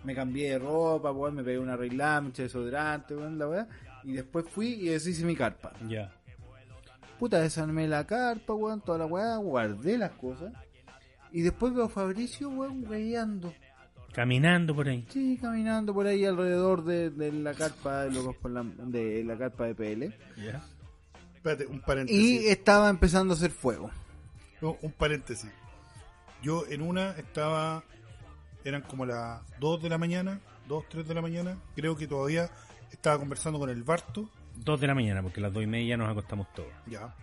me cambié de ropa, weón, me pegué una arreglada, me eché desodorante, weón, la weá. Y después fui y deshice mi carpa. Ya. Puta, desarmé la carpa, weón, toda la weá, guardé las cosas. Y después veo a Fabricio, weón, weyando. Caminando por ahí. Sí, caminando por ahí alrededor de, de la carpa de locos por la, de la carpa de PL. Espérate, un paréntesis. Y estaba empezando a hacer fuego. No, un paréntesis. Yo en una estaba, eran como las 2 de la mañana, 2, 3 de la mañana. Creo que todavía estaba conversando con el Barto. Dos de la mañana, porque a las dos y media nos acostamos todos. Ya.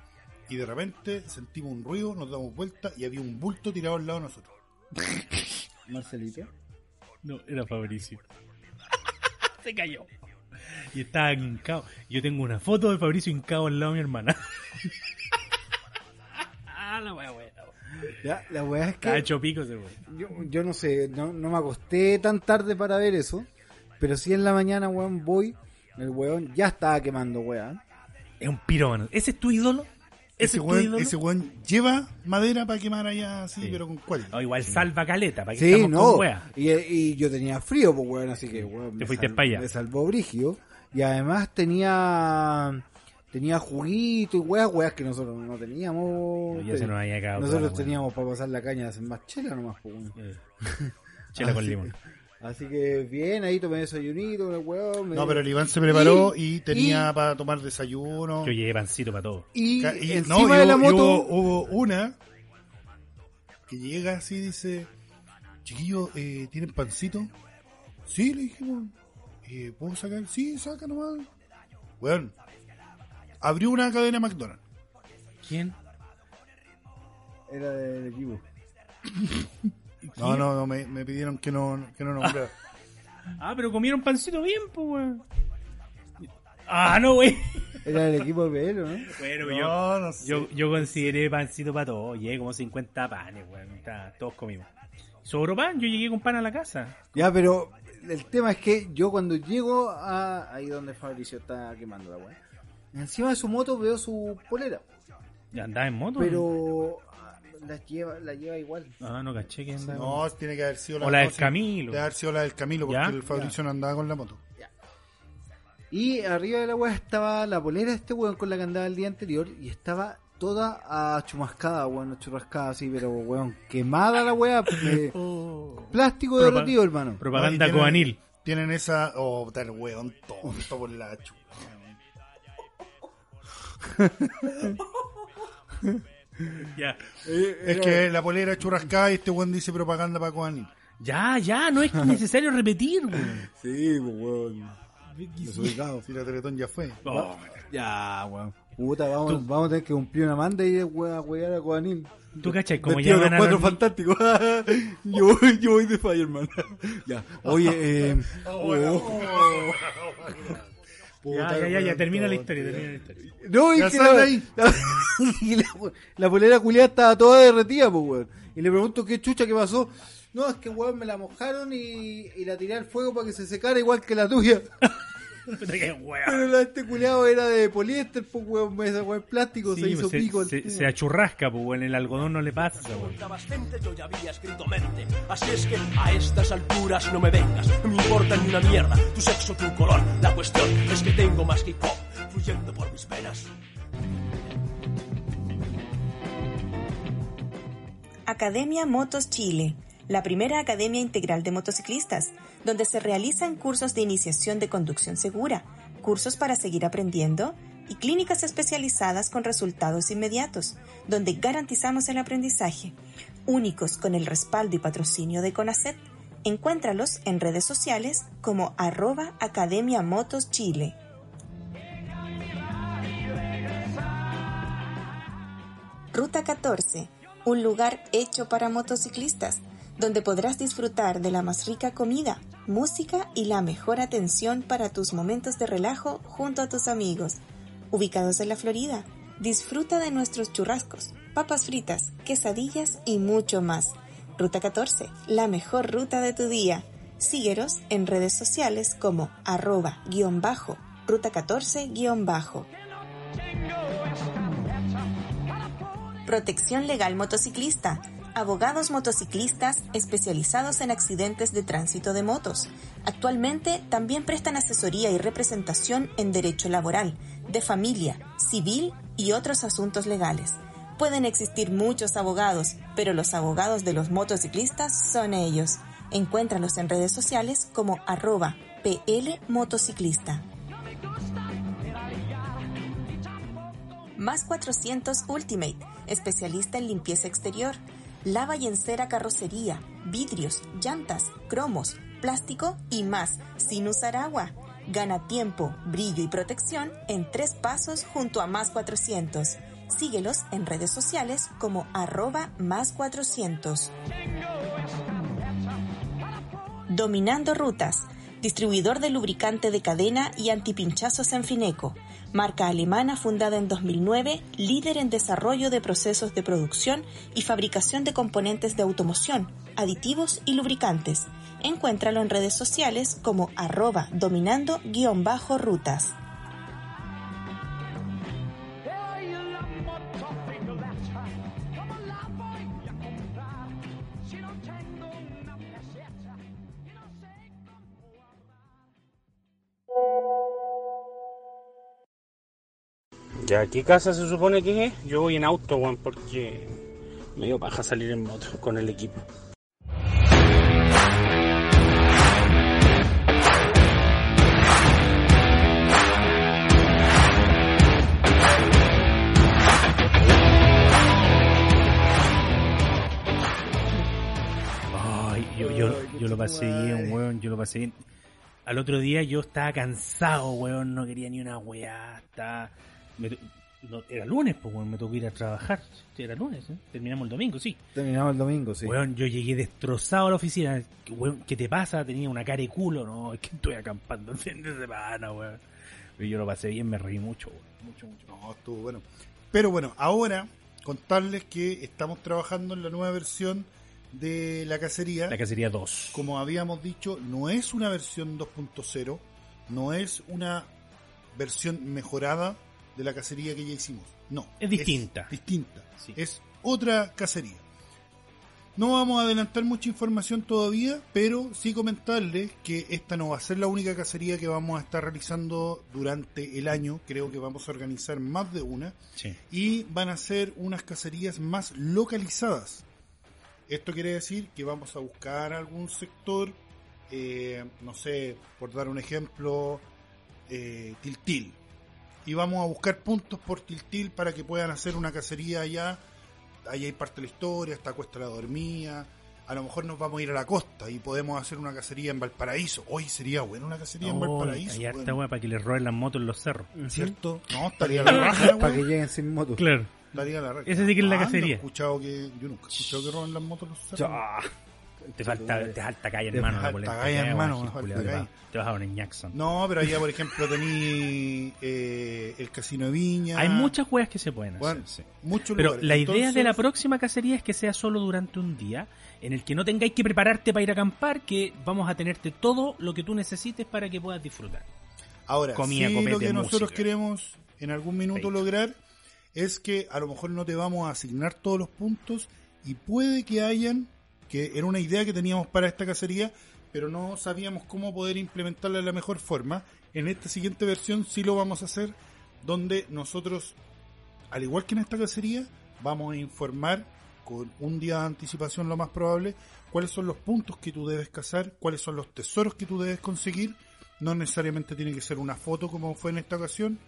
Y de repente sentimos un ruido, nos damos vuelta y había un bulto tirado al lado de nosotros. Marcelito. No, era Fabricio. Se cayó. Y estaba hincado. Yo tengo una foto de Fabricio hincado al lado de mi hermana. ah, la wea buena. Ya, la weá es Está que hecho pico ese yo, yo no sé, no, no me acosté tan tarde para ver eso. Pero sí en la mañana, weón, voy. El weón ya estaba quemando, weón. Es un pirómano. ¿Ese es tu ídolo? Ese ¿Ese, weón, ídolo? ese weón lleva madera para quemar allá así, Sí. pero con cuál. No, igual salva caleta, para que Sí, estamos no. con wea. Y, y yo tenía frío, pues, weón, así que, weón. Te fuiste pa' allá. Me salvó Brigio. Y además tenía. Tenía juguito y weas, weas que nosotros no teníamos. Ya se nos había acabado Nosotros teníamos para pasar la caña de hacer más chela nomás, pues, weón. Eh. Chela con limón. Así que bien, ahí tomé desayunito, el weón. me- No, pero el Iván se preparó y, Y- tenía y- para tomar desayuno. Yo llegué pancito para todo. Y, encima no, y de la moto. hubo, hubo una que llega así y dice, chiquillos, eh, ¿tienen pancito? Sí, le dijimos. Eh, ¿Puedo sacar? Sí, saca nomás. Bueno, abrió una cadena McDonald's. ¿Quién? Era del equipo. No, no, no, me, me pidieron que no, que no nombrara. Ah, pero comieron pancito bien, pues, weón. Ah, no, wey. Era del equipo de PL, ¿no? Bueno, yo, No, no sé. yo, yo consideré pancito para todos. Llegué como 50 panes, weón. Todos comimos. Sobró pan, yo llegué con pan a la casa. Ya, pero el tema es que yo cuando llego a ahí donde Fabricio está quemando la weá, encima de su moto veo su polera, ¿Ya andaba en moto? pero ah, la lleva, la lleva igual. Ah, no caché que andaba. No, tiene que haber sido la O la del Camilo. Debe haber sido la del Camilo, porque ¿Ya? el Fabricio no andaba con la moto. Y arriba de la weá estaba la polera de este weón con la que andaba el día anterior y estaba toda achumascada, weón, churrascada así, pero weón, quemada la weá, eh, plástico Propa- derretido, hermano. Propaganda No, y tienen- coanil. Tienen esa. Oh, tal weón tonto por la chupa. Ya. Es que la polera es churrascada y este weón dice propaganda para Coanil. ya, ya, no es necesario repetir, weón. Sí, pues weón. Desubicado. Si la Teletón ya fue. Oh, Ya, weón. Puta, vamos, vamos a tener que cumplir una manda y weón a wear a Coanil. ¿Tú cachai de llaman los a cuatro fantásticos. yo, voy, yo voy de Fireman. ya. Oye, eh. oh. Ya, ya, ya, ya, termina la historia, termina la historia. No, es que la, ahí. y la, la polera culiada estaba toda derretida, pues, weón. Y le pregunto qué chucha, qué pasó. No, es que, weón, me la mojaron y, y la tiré al fuego para que se secara igual que la tuya. Pero este culiado era de poliéster, pues, weón, esa weón plástico, Sí, se hizo se, pico. se, achurrasca, pues, weón. El algodón no le pasa, weón. Preguntabas gente, yo ya había escrito mente. Así es que a estas alturas no me vengas. No me importa ni una mierda tu sexo, tu color. La cuestión es que tengo más hip hop fluyendo por mis venas. Academia Motos Chile, la primera academia integral de motociclistas, donde se realizan cursos de iniciación de conducción segura, cursos para seguir aprendiendo y clínicas especializadas con resultados inmediatos, donde garantizamos el aprendizaje, únicos con el respaldo y patrocinio de CONACET. Encuéntralos en redes sociales como arroba Academia Motos Chile. Ruta 14, un lugar hecho para motociclistas, donde podrás disfrutar de la más rica comida, música y la mejor atención para tus momentos de relajo junto a tus amigos. Ubicados en la Florida, disfruta de nuestros churrascos, papas fritas, quesadillas y mucho más. Ruta 14, la mejor ruta de tu día. Síguenos en redes sociales como arroba guion bajo, ruta 14 guion bajo. Protección Legal Motociclista. Abogados motociclistas especializados en accidentes de tránsito de motos. Actualmente también prestan asesoría y representación en derecho laboral, de familia, civil y otros asuntos legales. Pueden existir muchos abogados, pero los abogados de los motociclistas son ellos. Encuéntralos en redes sociales como arroba plmotociclista. Más 400 Ultimate, especialista en limpieza exterior. Lava y encera carrocería, vidrios, llantas, cromos, plástico y más, sin usar agua. Gana tiempo, brillo y protección en tres pasos junto a Más 400. Síguelos en redes sociales como arroba más 400. Dominando Rutas, distribuidor de lubricante de cadena y antipinchazos en Fineco, marca alemana fundada en 2009, líder en desarrollo de procesos de producción y fabricación de componentes de automoción, aditivos y lubricantes. Encuéntralo en redes sociales como arroba dominando-rutas. ¿Ya qué casa se supone que es? Yo voy en auto, weón, porque me dio paja salir en moto con el equipo. Ay, yo, yo, yo lo pasé bien, weón, yo lo pasé bien. Al otro día yo estaba cansado, weón, no quería ni una weá, estaba... me to- no, era lunes, pues, weón, me tocó ir a trabajar. Era lunes, ¿eh? Terminamos el domingo, sí. Terminamos el domingo, sí. Weón, yo llegué destrozado a la oficina. Weón, ¿qué te pasa? Tenía una cara de culo, no, es que estoy acampando el fin de semana, weón. Pero yo lo pasé bien, me reí mucho, weón. Mucho, mucho. No, estuvo bueno. Pero bueno, ahora contarles que estamos trabajando en la nueva versión de la cacería. La cacería 2. Como habíamos dicho, no es una versión 2.0, no es una versión mejorada de la cacería que ya hicimos. No. Es distinta. distinta. Sí. Es otra cacería. No vamos a adelantar mucha información todavía, pero sí comentarles que esta no va a ser la única cacería que vamos a estar realizando durante el año. Creo que vamos a organizar más de una Sí. y van a ser unas cacerías más localizadas. Esto quiere decir que vamos a buscar algún sector, eh, no sé, por dar un ejemplo, eh, Tiltil. Y vamos a buscar puntos por Tiltil para que puedan hacer una cacería allá. Ahí hay parte de la historia, está Cuesta la Dormía. A lo mejor nos vamos a ir a la costa y podemos hacer una cacería en Valparaíso. Hoy sería buena una cacería en Valparaíso. hay harta bueno, para que le roben las motos en los cerros. ¿Cierto? No, estaría la raja, Para que lleguen sin moto. Claro. Estaría la raja. Ese sí que es la Ah, no he cacería. escuchado que, yo nunca he escuchado que roban las motos los cerros. Ah, Te falta, te falta calle, Te hermano. falta calle, me falta te calle. vas- Te vas a en Jackson. No, pero allá, por ejemplo, tení eh, el Casino de Viña. Hay muchas weas que se pueden hacer. Bueno, sí. muchos Pero lugares. la idea de la próxima cacería es que sea solo durante un día, en el que no tengáis que prepararte para ir a acampar, que vamos a tenerte todo lo que tú necesites para que puedas disfrutar. Ahora, comida, sí, copete, lo que nosotros música. queremos en algún minuto Feito. lograr es que a lo mejor no te vamos a asignar todos los puntos y puede que hayan, que era una idea que teníamos para esta cacería, pero no sabíamos cómo poder implementarla de la mejor forma. En esta siguiente versión sí lo vamos a hacer, donde nosotros, al igual que en esta cacería, vamos a informar con un día de anticipación lo más probable cuáles son los puntos que tú debes cazar, cuáles son los tesoros que tú debes conseguir. No necesariamente tiene que ser una foto como fue en esta ocasión.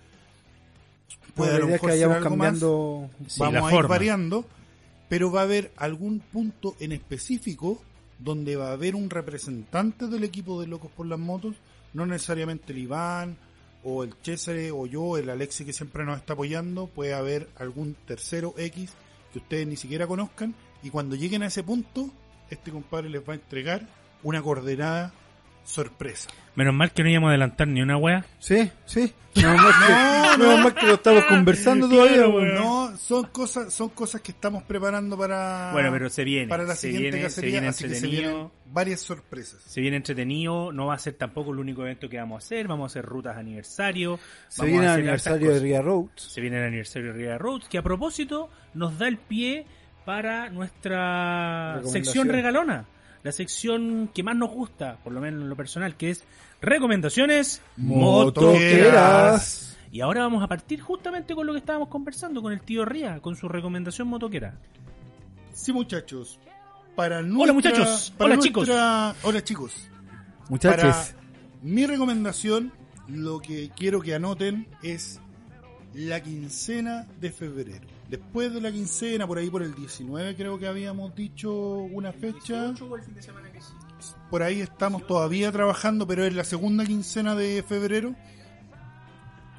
pues Puede a lo mejor ser más. cambiando. Sí, Vamos la a ir forma. variando, pero va a haber algún punto en específico donde va a haber un representante del equipo de Locos por las Motos, no necesariamente el Iván o el César o yo, el Alexi que siempre nos está apoyando, puede haber algún tercero X que ustedes ni siquiera conozcan y cuando lleguen a ese punto, este compadre les va a entregar una coordenada sorpresa. Menos mal que no íbamos a adelantar ni una wea. Sí, sí. Menos mal que, menos mal que lo estamos conversando todavía. No, son cosas, son cosas que estamos preparando para Bueno, pero se viene. para la se siguiente viene, se viene así que se entretenido. vienen varias sorpresas. Se viene entretenido, no va a ser tampoco el único evento que vamos a hacer, vamos a hacer rutas de aniversario. Se vamos viene a el aniversario de. Ria Roads. Se viene el aniversario de Riga Roads, que a propósito nos da el pie para nuestra sección regalona. La sección que más nos gusta, por lo menos en lo personal, que es recomendaciones Motoqueras. Y ahora vamos a partir justamente con lo que estábamos conversando con el tío Ría, con su recomendación motoquera. Sí, muchachos. para nuestra- muchachos. para Hola, chicos. Hola chicos. Muchachos, Para mi recomendación, lo que quiero que anoten es la quincena de febrero. Después de la quincena, por ahí por el 19 creo que habíamos dicho una fecha. Por ahí estamos todavía trabajando, pero es la segunda quincena de febrero.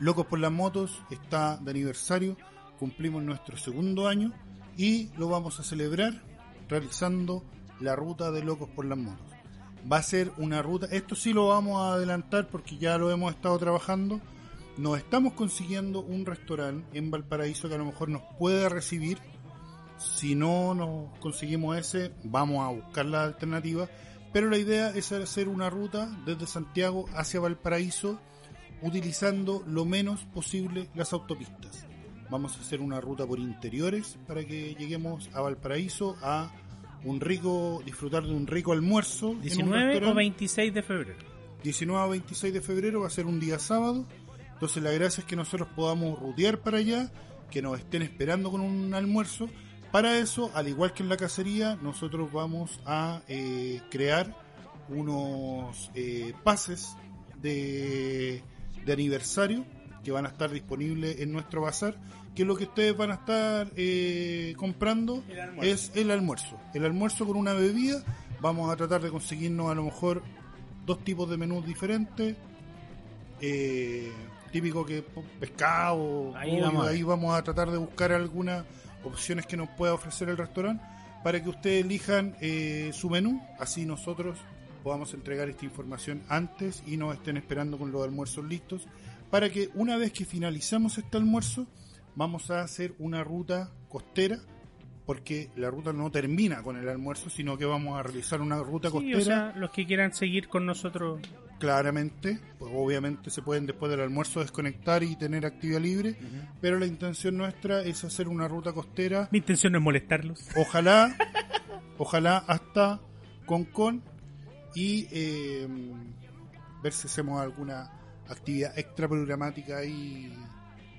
Locos por las motos está de aniversario. Cumplimos nuestro segundo año y lo vamos a celebrar realizando la ruta de Locos por las motos. Va a ser una ruta, esto sí lo vamos a adelantar porque ya lo hemos estado trabajando. Nos estamos consiguiendo un restaurante en Valparaíso que a lo mejor nos puede recibir. Si no nos conseguimos ese, vamos a buscar la alternativa. Pero la idea es hacer una ruta desde Santiago hacia Valparaíso utilizando lo menos posible las autopistas. Vamos a hacer una ruta por interiores para que lleguemos a Valparaíso a un rico, disfrutar de un rico almuerzo. en un 19 o restaurante. 26 de febrero. 19 a 26 de febrero va a ser un día sábado. Entonces la gracia es que nosotros podamos rutear para allá, que nos estén esperando con un almuerzo. Para eso, al igual que en la cacería, nosotros vamos a eh, crear unos eh, pases de, de aniversario que van a estar disponibles en nuestro bazar, que lo que ustedes van a estar eh, comprando es el almuerzo. El almuerzo con una bebida, vamos a tratar de conseguirnos a lo mejor dos tipos de menús diferentes. Eh, típico que pescado, Ahí vamos a ver. ahí vamos a tratar de buscar algunas opciones que nos pueda ofrecer el restaurante para que ustedes elijan eh, su menú, así nosotros podamos entregar esta información antes y nos estén esperando con los almuerzos listos, para que una vez que finalizamos este almuerzo vamos a hacer una ruta costera, porque la ruta no termina con el almuerzo, sino que vamos a realizar una ruta Sí, costera. o sea, los que quieran seguir con nosotros. Claramente, pues obviamente se pueden después del almuerzo desconectar y tener actividad libre, pero la intención nuestra es hacer una ruta costera, Mi intención no es molestarlos. ojalá, ojalá hasta Concon y eh, ver si hacemos alguna actividad extra programática ahí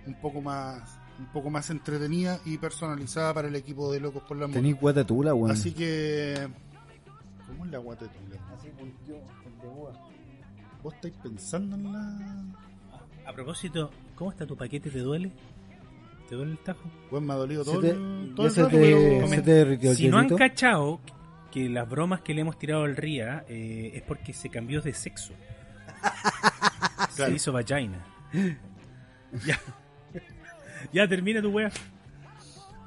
un poco más un poco más entretenida y personalizada para el equipo de Locos por la Moto. tenéis guatatula, weón. Así que ¿cómo es la guatetula? ¿Vos estáis pensando en la A propósito, ¿cómo está tu paquete? ¿Te duele? ¿Te duele el tajo? Pues me ha dolido Se todo, te- el, todo ya el se rato, te- pero- se te derritió el Si no han cachado que las bromas que le hemos tirado al Ría eh, es porque se cambió de sexo. Se hizo vagina. ya. ya termina tu wea.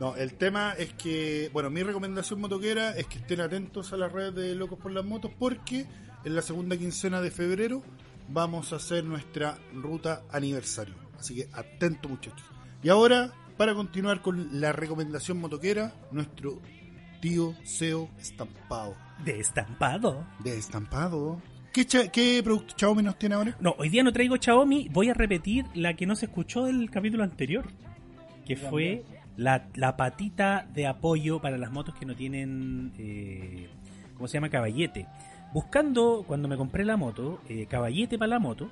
No, el tema es que, bueno, mi recomendación motoquera es que estén atentos a las redes de Locos por las Motos porque en la segunda quincena de febrero vamos a hacer nuestra ruta aniversario. Así que atentos muchachos. Y ahora, para continuar con la recomendación motoquera, nuestro tío SEO estampado. De estampado. De estampado. ¿Qué, cha- qué producto Xiaomi nos tiene ahora? No, hoy día no traigo Xiaomi. Voy a repetir la que no se escuchó del capítulo anterior. Que fue la, la patita de apoyo para las motos que no tienen. Eh, ¿Cómo se llama? Caballete. Buscando, cuando me compré la moto, eh, caballete para la moto.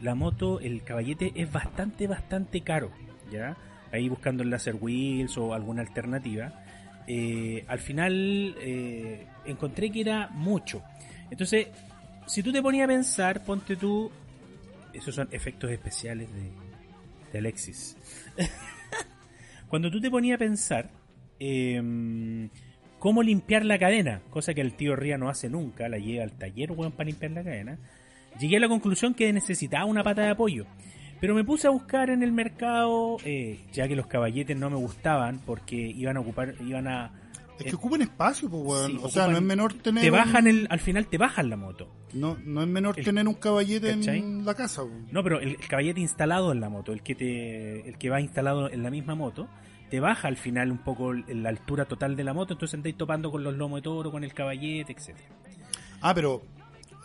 La moto, el caballete es bastante, bastante caro. ¿Ya? Ahí buscando el laser wheels o alguna alternativa. Eh, al final eh, encontré que era mucho. Entonces, si tú te ponías a pensar, ponte tú. Esos son efectos especiales de, de Alexis. Cuando tú te ponías a pensar em, cómo limpiar la cadena, cosa que el tío Ría no hace nunca, la lleva al taller, weón, para limpiar la cadena, llegué a la conclusión que necesitaba una pata de apoyo. Pero me puse a buscar en el mercado, eh, ya que los caballetes no me gustaban porque iban a ocupar, iban a... Es eh, que ocupan espacio, pues, weón. sí, o sea, no es menor tener. te bajan el, al final te bajan la moto. No, no es menor el- tener un caballete ¿cachai? en la casa, weón. No, pero el, el caballete instalado en la moto, el que te, el que va instalado en la misma moto, te baja al final un poco la altura total de la moto, entonces andáis topando con los lomos de toro, con el caballete, etcétera. Ah, pero,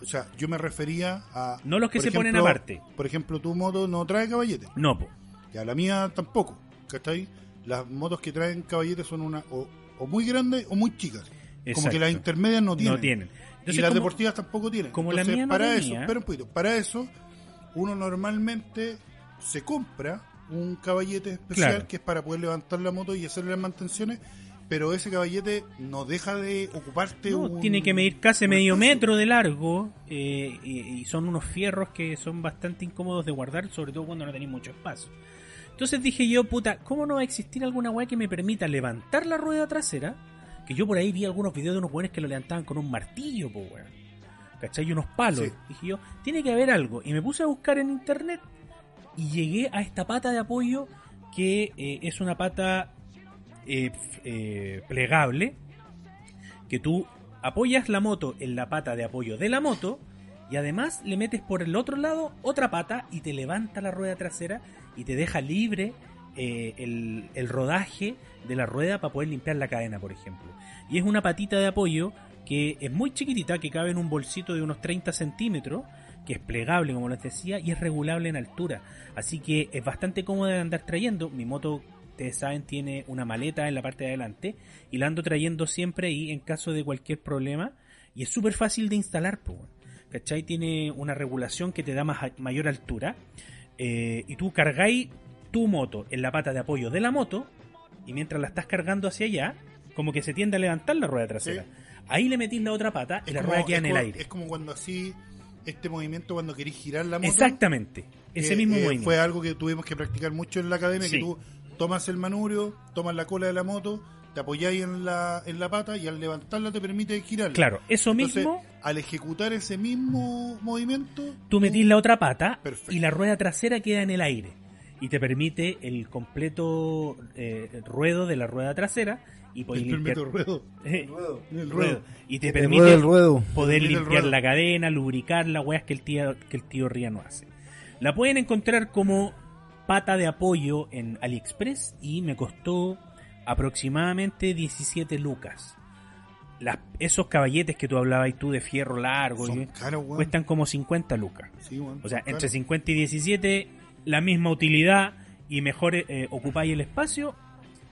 o sea, yo me refería a. No los que se ponen aparte. Por ejemplo, tu moto no trae caballete. No, po. Ya la mía tampoco. ¿Cachai? Las motos que traen caballete son una o, o muy grandes o muy chicas. Como que las intermedias no tienen. No tienen. y las como- deportivas tampoco tienen. como la Entonces, mía no para tenía- eso, espera un poquito, para eso uno normalmente se compra un caballete especial Claro. que es para poder levantar la moto y hacerle las mantenciones pero ese caballete no deja de ocuparte No, un... tiene que medir casi medio espacio. metro de largo eh, y, y son unos fierros que son bastante incómodos de guardar, sobre todo cuando no tenéis mucho espacio. Entonces dije yo, puta, ¿cómo no va a existir alguna weá que me permita levantar la rueda trasera? Que yo por ahí vi algunos videos de unos weones que lo levantaban con un martillo, po weón. ¿Cachai? Y unos palos. Sí. Dije yo, tiene que haber algo. Y me puse a buscar en internet y llegué a esta pata de apoyo que eh, es una pata eh, eh, plegable que tú apoyas la moto en la pata de apoyo de la moto y además le metes por el otro lado otra pata y te levanta la rueda trasera y te deja libre el, el rodaje de la rueda para poder limpiar la cadena, por ejemplo. Y es una patita de apoyo que es muy chiquitita, que cabe en un bolsito de unos 30 centímetros, que es plegable, como les decía, y es regulable en altura. Así que es bastante cómoda de andar trayendo. Mi moto, ustedes saben, tiene una maleta en la parte de adelante y la ando trayendo siempre ahí en caso de cualquier problema. Y es súper fácil de instalar, weón. ¿cachai? Tiene una regulación que te da más, mayor altura. eh, y tú cargáis tu moto en la pata de apoyo de la moto y mientras la estás cargando hacia allá, como que se tiende a levantar la rueda trasera. Sí. Ahí le metís la otra pata y Es la como- rueda queda en el como- aire. Es como cuando así, este movimiento cuando querés girar la moto. Exactamente. Ese que, mismo eh, movimiento. Fue algo que tuvimos que practicar mucho en la academia, Sí. que tú tomas el manubrio, tomas la cola de la moto, te apoyáis en la, en la pata y al levantarla te permite girar. Claro, eso Entonces, mismo, al ejecutar ese mismo movimiento, tú metís la otra pata Perfecto. y la rueda trasera queda en el aire. Y te permite el completo eh, ruedo de la rueda trasera y podés el limpiar ruedo. El ruedo. ruedo. Y te El permite ruedo, el ruedo. poder el limpiar ruedo. la cadena, lubricarla, weas que el tío, que el tío Ría no hace. La pueden encontrar como pata de apoyo en AliExpress y me costó aproximadamente 17 lucas. Las, esos caballetes que tú hablabas y tú de fierro largo Son y- caros, weón. cuestan como 50 lucas. Sí, weón, O sea, entre caros. 50 y 17, la misma utilidad y mejor eh, ocupáis el espacio.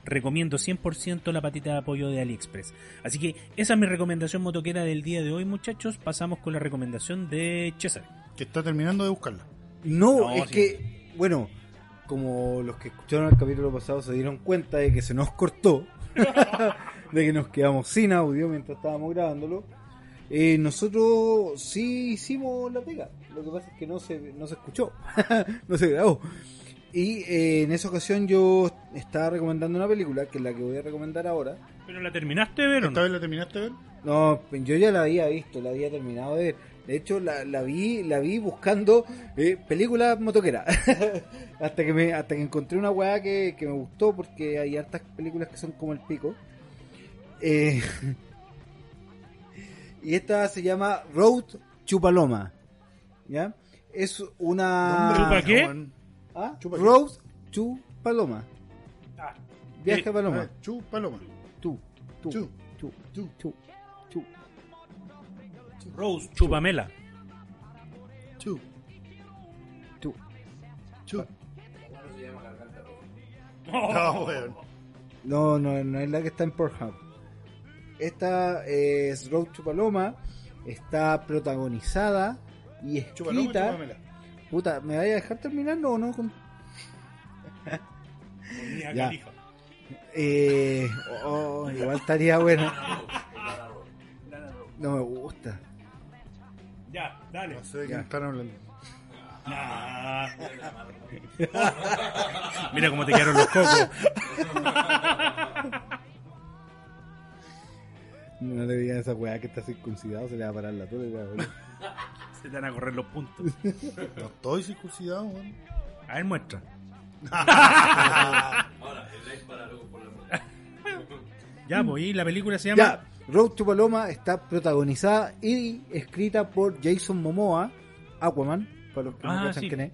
Recomiendo 100% la patita de apoyo de AliExpress. Así que esa es mi recomendación motoquera del día de hoy, muchachos. Pasamos con la recomendación de César. Que está terminando de buscarla. No, No, es sí. que, bueno, como los que escucharon el capítulo pasado se dieron cuenta de que se nos cortó, de que nos quedamos sin audio mientras estábamos grabándolo, eh, nosotros sí hicimos la pega. Lo que pasa es que no se, no se escuchó, no se grabó. Y eh, en esa ocasión yo estaba recomendando una película, que es la que voy a recomendar ahora. ¿Pero la terminaste de ver o ¿Esta no? vez la terminaste de ver? No, yo ya la había visto, la había terminado de ver. De hecho, la, la vi, la vi buscando eh, películas motoqueras. hasta que me, hasta que encontré una weá que, que me gustó porque hay hartas películas que son como el pico. Eh, y esta se llama Road Chupaloma. ¿Ya? Es una. ¿Chupa qué? ¿Ah? Chupa qué? Road Chupaloma. Ah, Viaje eh, a Paloma. Ah, Chu, paloma. Tú, tú, Chu. tú, Chu. tú, tú. Rose, chupamela. Chu. Tú. Chu. No, weón. No, no, no es la que está en Pornhub. Esta es Road to Paloma. Está protagonizada y Chupaloma, escrita. chupamela. Puta, ¿me vaya a dejar terminar o no? Con- Ya. Eh, oh, igual estaría bueno. No me gusta. Ya, dale. No sé de quién están hablando. Ah. Mira cómo te quedaron los cocos. No le digan a esa weá que está circuncidado, se le va a parar la tula. Se te van a correr los puntos. No estoy circuncidado, weón. A ver, muestra. Ahora, el like para luego por la Ya, pues, y la película se llama. Ya, Road to Paloma está protagonizada y escrita por Jason Momoa, Aquaman, para los que Ah, no cachan sí. quién es.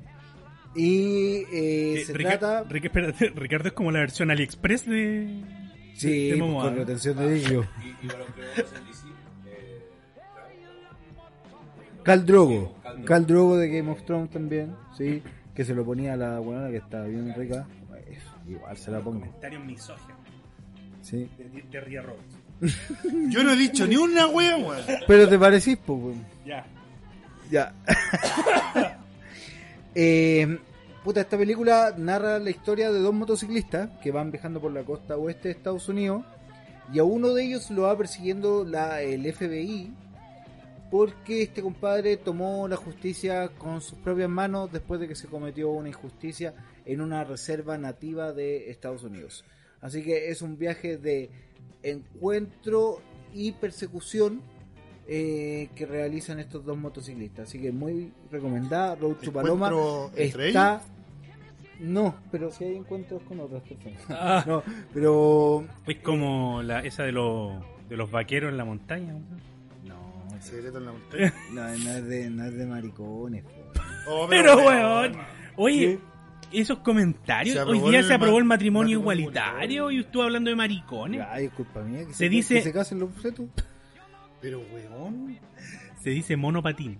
Y eh, Eh, se Rica- trata. Rica- espérate, Ricardo es como la versión AliExpress de. Sí, de pues, Momoa, con retención de líquido. Eh, Cal Drogo. Cal Drogo de Game of Thrones también, sí. Que se lo ponía a la buena que está bien rica. Igual se la pongo. Comentarios misóginos Sí. de, de Ria Rhodes. Yo no he dicho ni una wea, weón. Pero te parecís, pues. weón. Ya. Ya. Eh, puta, esta película narra la historia de dos motociclistas que van viajando por la costa oeste de Estados Unidos Y a uno de ellos lo va persiguiendo la, el FBI porque este compadre tomó la justicia con sus propias manos después de que se cometió una injusticia en una reserva nativa de Estados Unidos. Así que es un viaje de encuentro y persecución eh, que realizan estos dos motociclistas. Así que muy recomendada. Road to Paloma ¿Encuentro entre está. No, pero si hay encuentros con otras personas. Ah. No, pero. Es como la, esa de los, de los vaqueros en la montaña. No, Secreto en la montaña. no, no es, de, no es de maricones. Oh, Pero, weón. Oye, esos comentarios. Hoy día se aprobó el ma- matrimonio matrimonio igualitario y estuvo hablando de maricones. Ay, es culpa mía que Se se, dice- que se casen los fetos. Pero, weón. Se dice monopatín.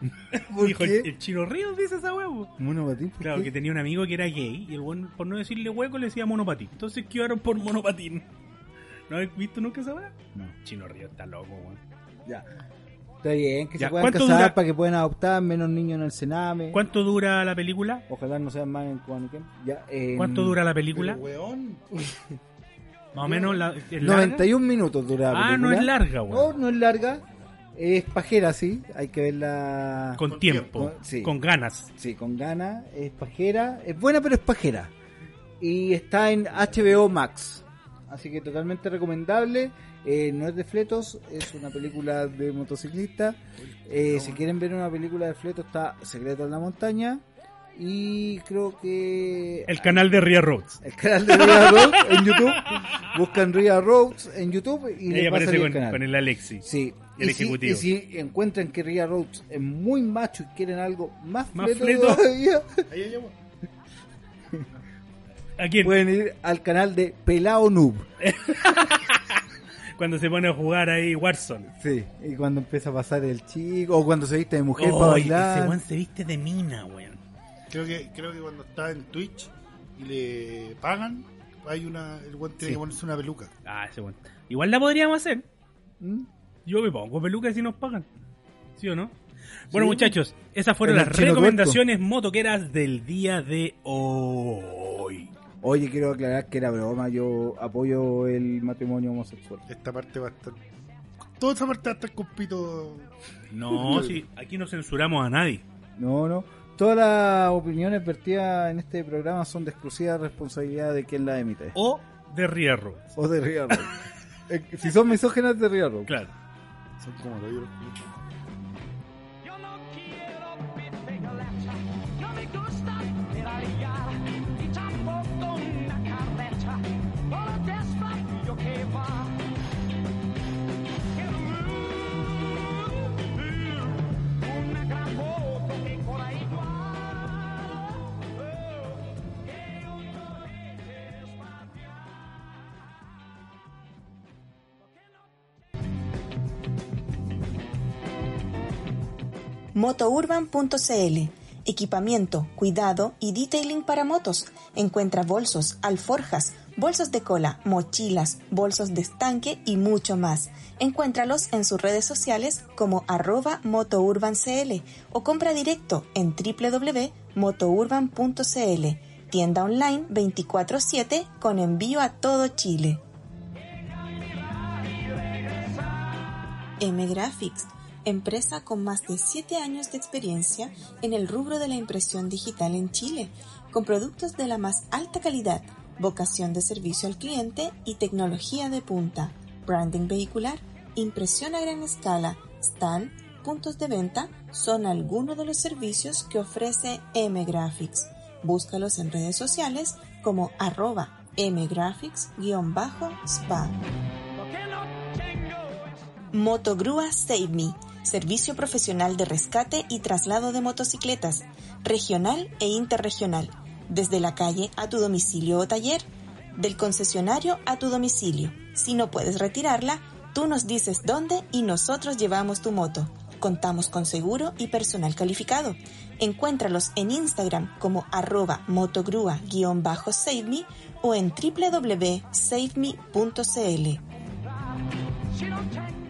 ¿Por Dijo qué? el, el chino Ríos dice esa huevo. Monopatín, ¿por Claro, qué? que tenía un amigo que era gay y el buen, por no decirle hueco, le decía monopatín. Entonces quedaron por monopatín. ¿No has visto nunca esa weá? No. Chino Ríos está loco, weón. Ya. Está bien, que Ya, se puedan ¿cuánto casar dura? para que puedan adoptar menos niños en el Sename. ¿Cuánto dura la película? Ojalá no sean más en Cuaniquén. Ya, en ¿Cuánto dura la Pero, película? weón. Más o menos. La, ¿es larga? 91 minutos dura la Ah, no es larga, No, weón. no es larga. Es pajera, sí. Hay que verla. Con Con tiempo, tiempo. Sí. con ganas. Sí, con ganas. Es pajera. Es buena, pero es pajera. Y está en HBO Max. Así que totalmente recomendable. Eh, no es de fletos, es una película de motociclista. Eh, si quieren ver una película de fletos, está Secreto en la Montaña. Y creo que. El canal de Ria Roads. El canal de Ria Roads en YouTube. Buscan Ria Roads en YouTube y a aparece con, el canal. con el Alexi. Sí, el y si, ejecutivo. y si encuentran que Ria Roads es muy macho y quieren algo más, Más fleto fleto. todavía. ¿A quién? pueden ir al canal de Pelao Noob. Cuando se pone a jugar ahí Warzone. Sí, y cuando empieza a pasar el chico, o cuando se viste de mujer para Oye, ese bailar. weón se viste de mina, weón. Creo que, creo que cuando está en Twitch y le pagan, hay una. El weón tiene Sí. que ponerse una peluca. Ah, ese weón. Igual la podríamos hacer. ¿Mm? Yo me pongo peluca si nos pagan. ¿Sí o no? Bueno, Sí. muchachos, esas fueron El las recomendaciones motoqueras del día de hoy. Oye, quiero aclarar que era broma, yo apoyo el matrimonio homosexual. Esta parte va a estar. Toda esa parte va a estar con pito. No, sí, aquí no censuramos a nadie. No, no. Todas las opiniones vertidas en este programa son de exclusiva responsabilidad de quien las emite. O de Roads. O de Road. Eh, si son misógenas, de Road. Claro. Son como los Motourban.cl Equipamiento, cuidado y detailing para motos. Encuentra bolsos, alforjas, bolsos de cola, mochilas, bolsos de estanque y mucho más. Encuéntralos en sus redes sociales como arroba motourbancl o compra directo en www.motourban.cl. Tienda online 24/7 con envío a todo Chile. M Graphics, empresa con más de 7 años de experiencia en el rubro de la impresión digital en Chile, con productos de la más alta calidad, vocación de servicio al cliente y tecnología de punta, branding vehicular, impresión a gran escala, stand, puntos de venta, son algunos de los servicios que ofrece M Graphics. Búscalos en redes sociales como arroba mgraphics-spa. Motogrúa Save Me, servicio profesional de rescate y traslado de motocicletas, regional e interregional, desde la calle a tu domicilio o taller, del concesionario a tu domicilio. Si no puedes retirarla, tú nos dices dónde y nosotros llevamos tu moto. Contamos con seguro y personal calificado. Encuéntralos en Instagram como arroba motogrúa-saveme o en www.saveme.cl.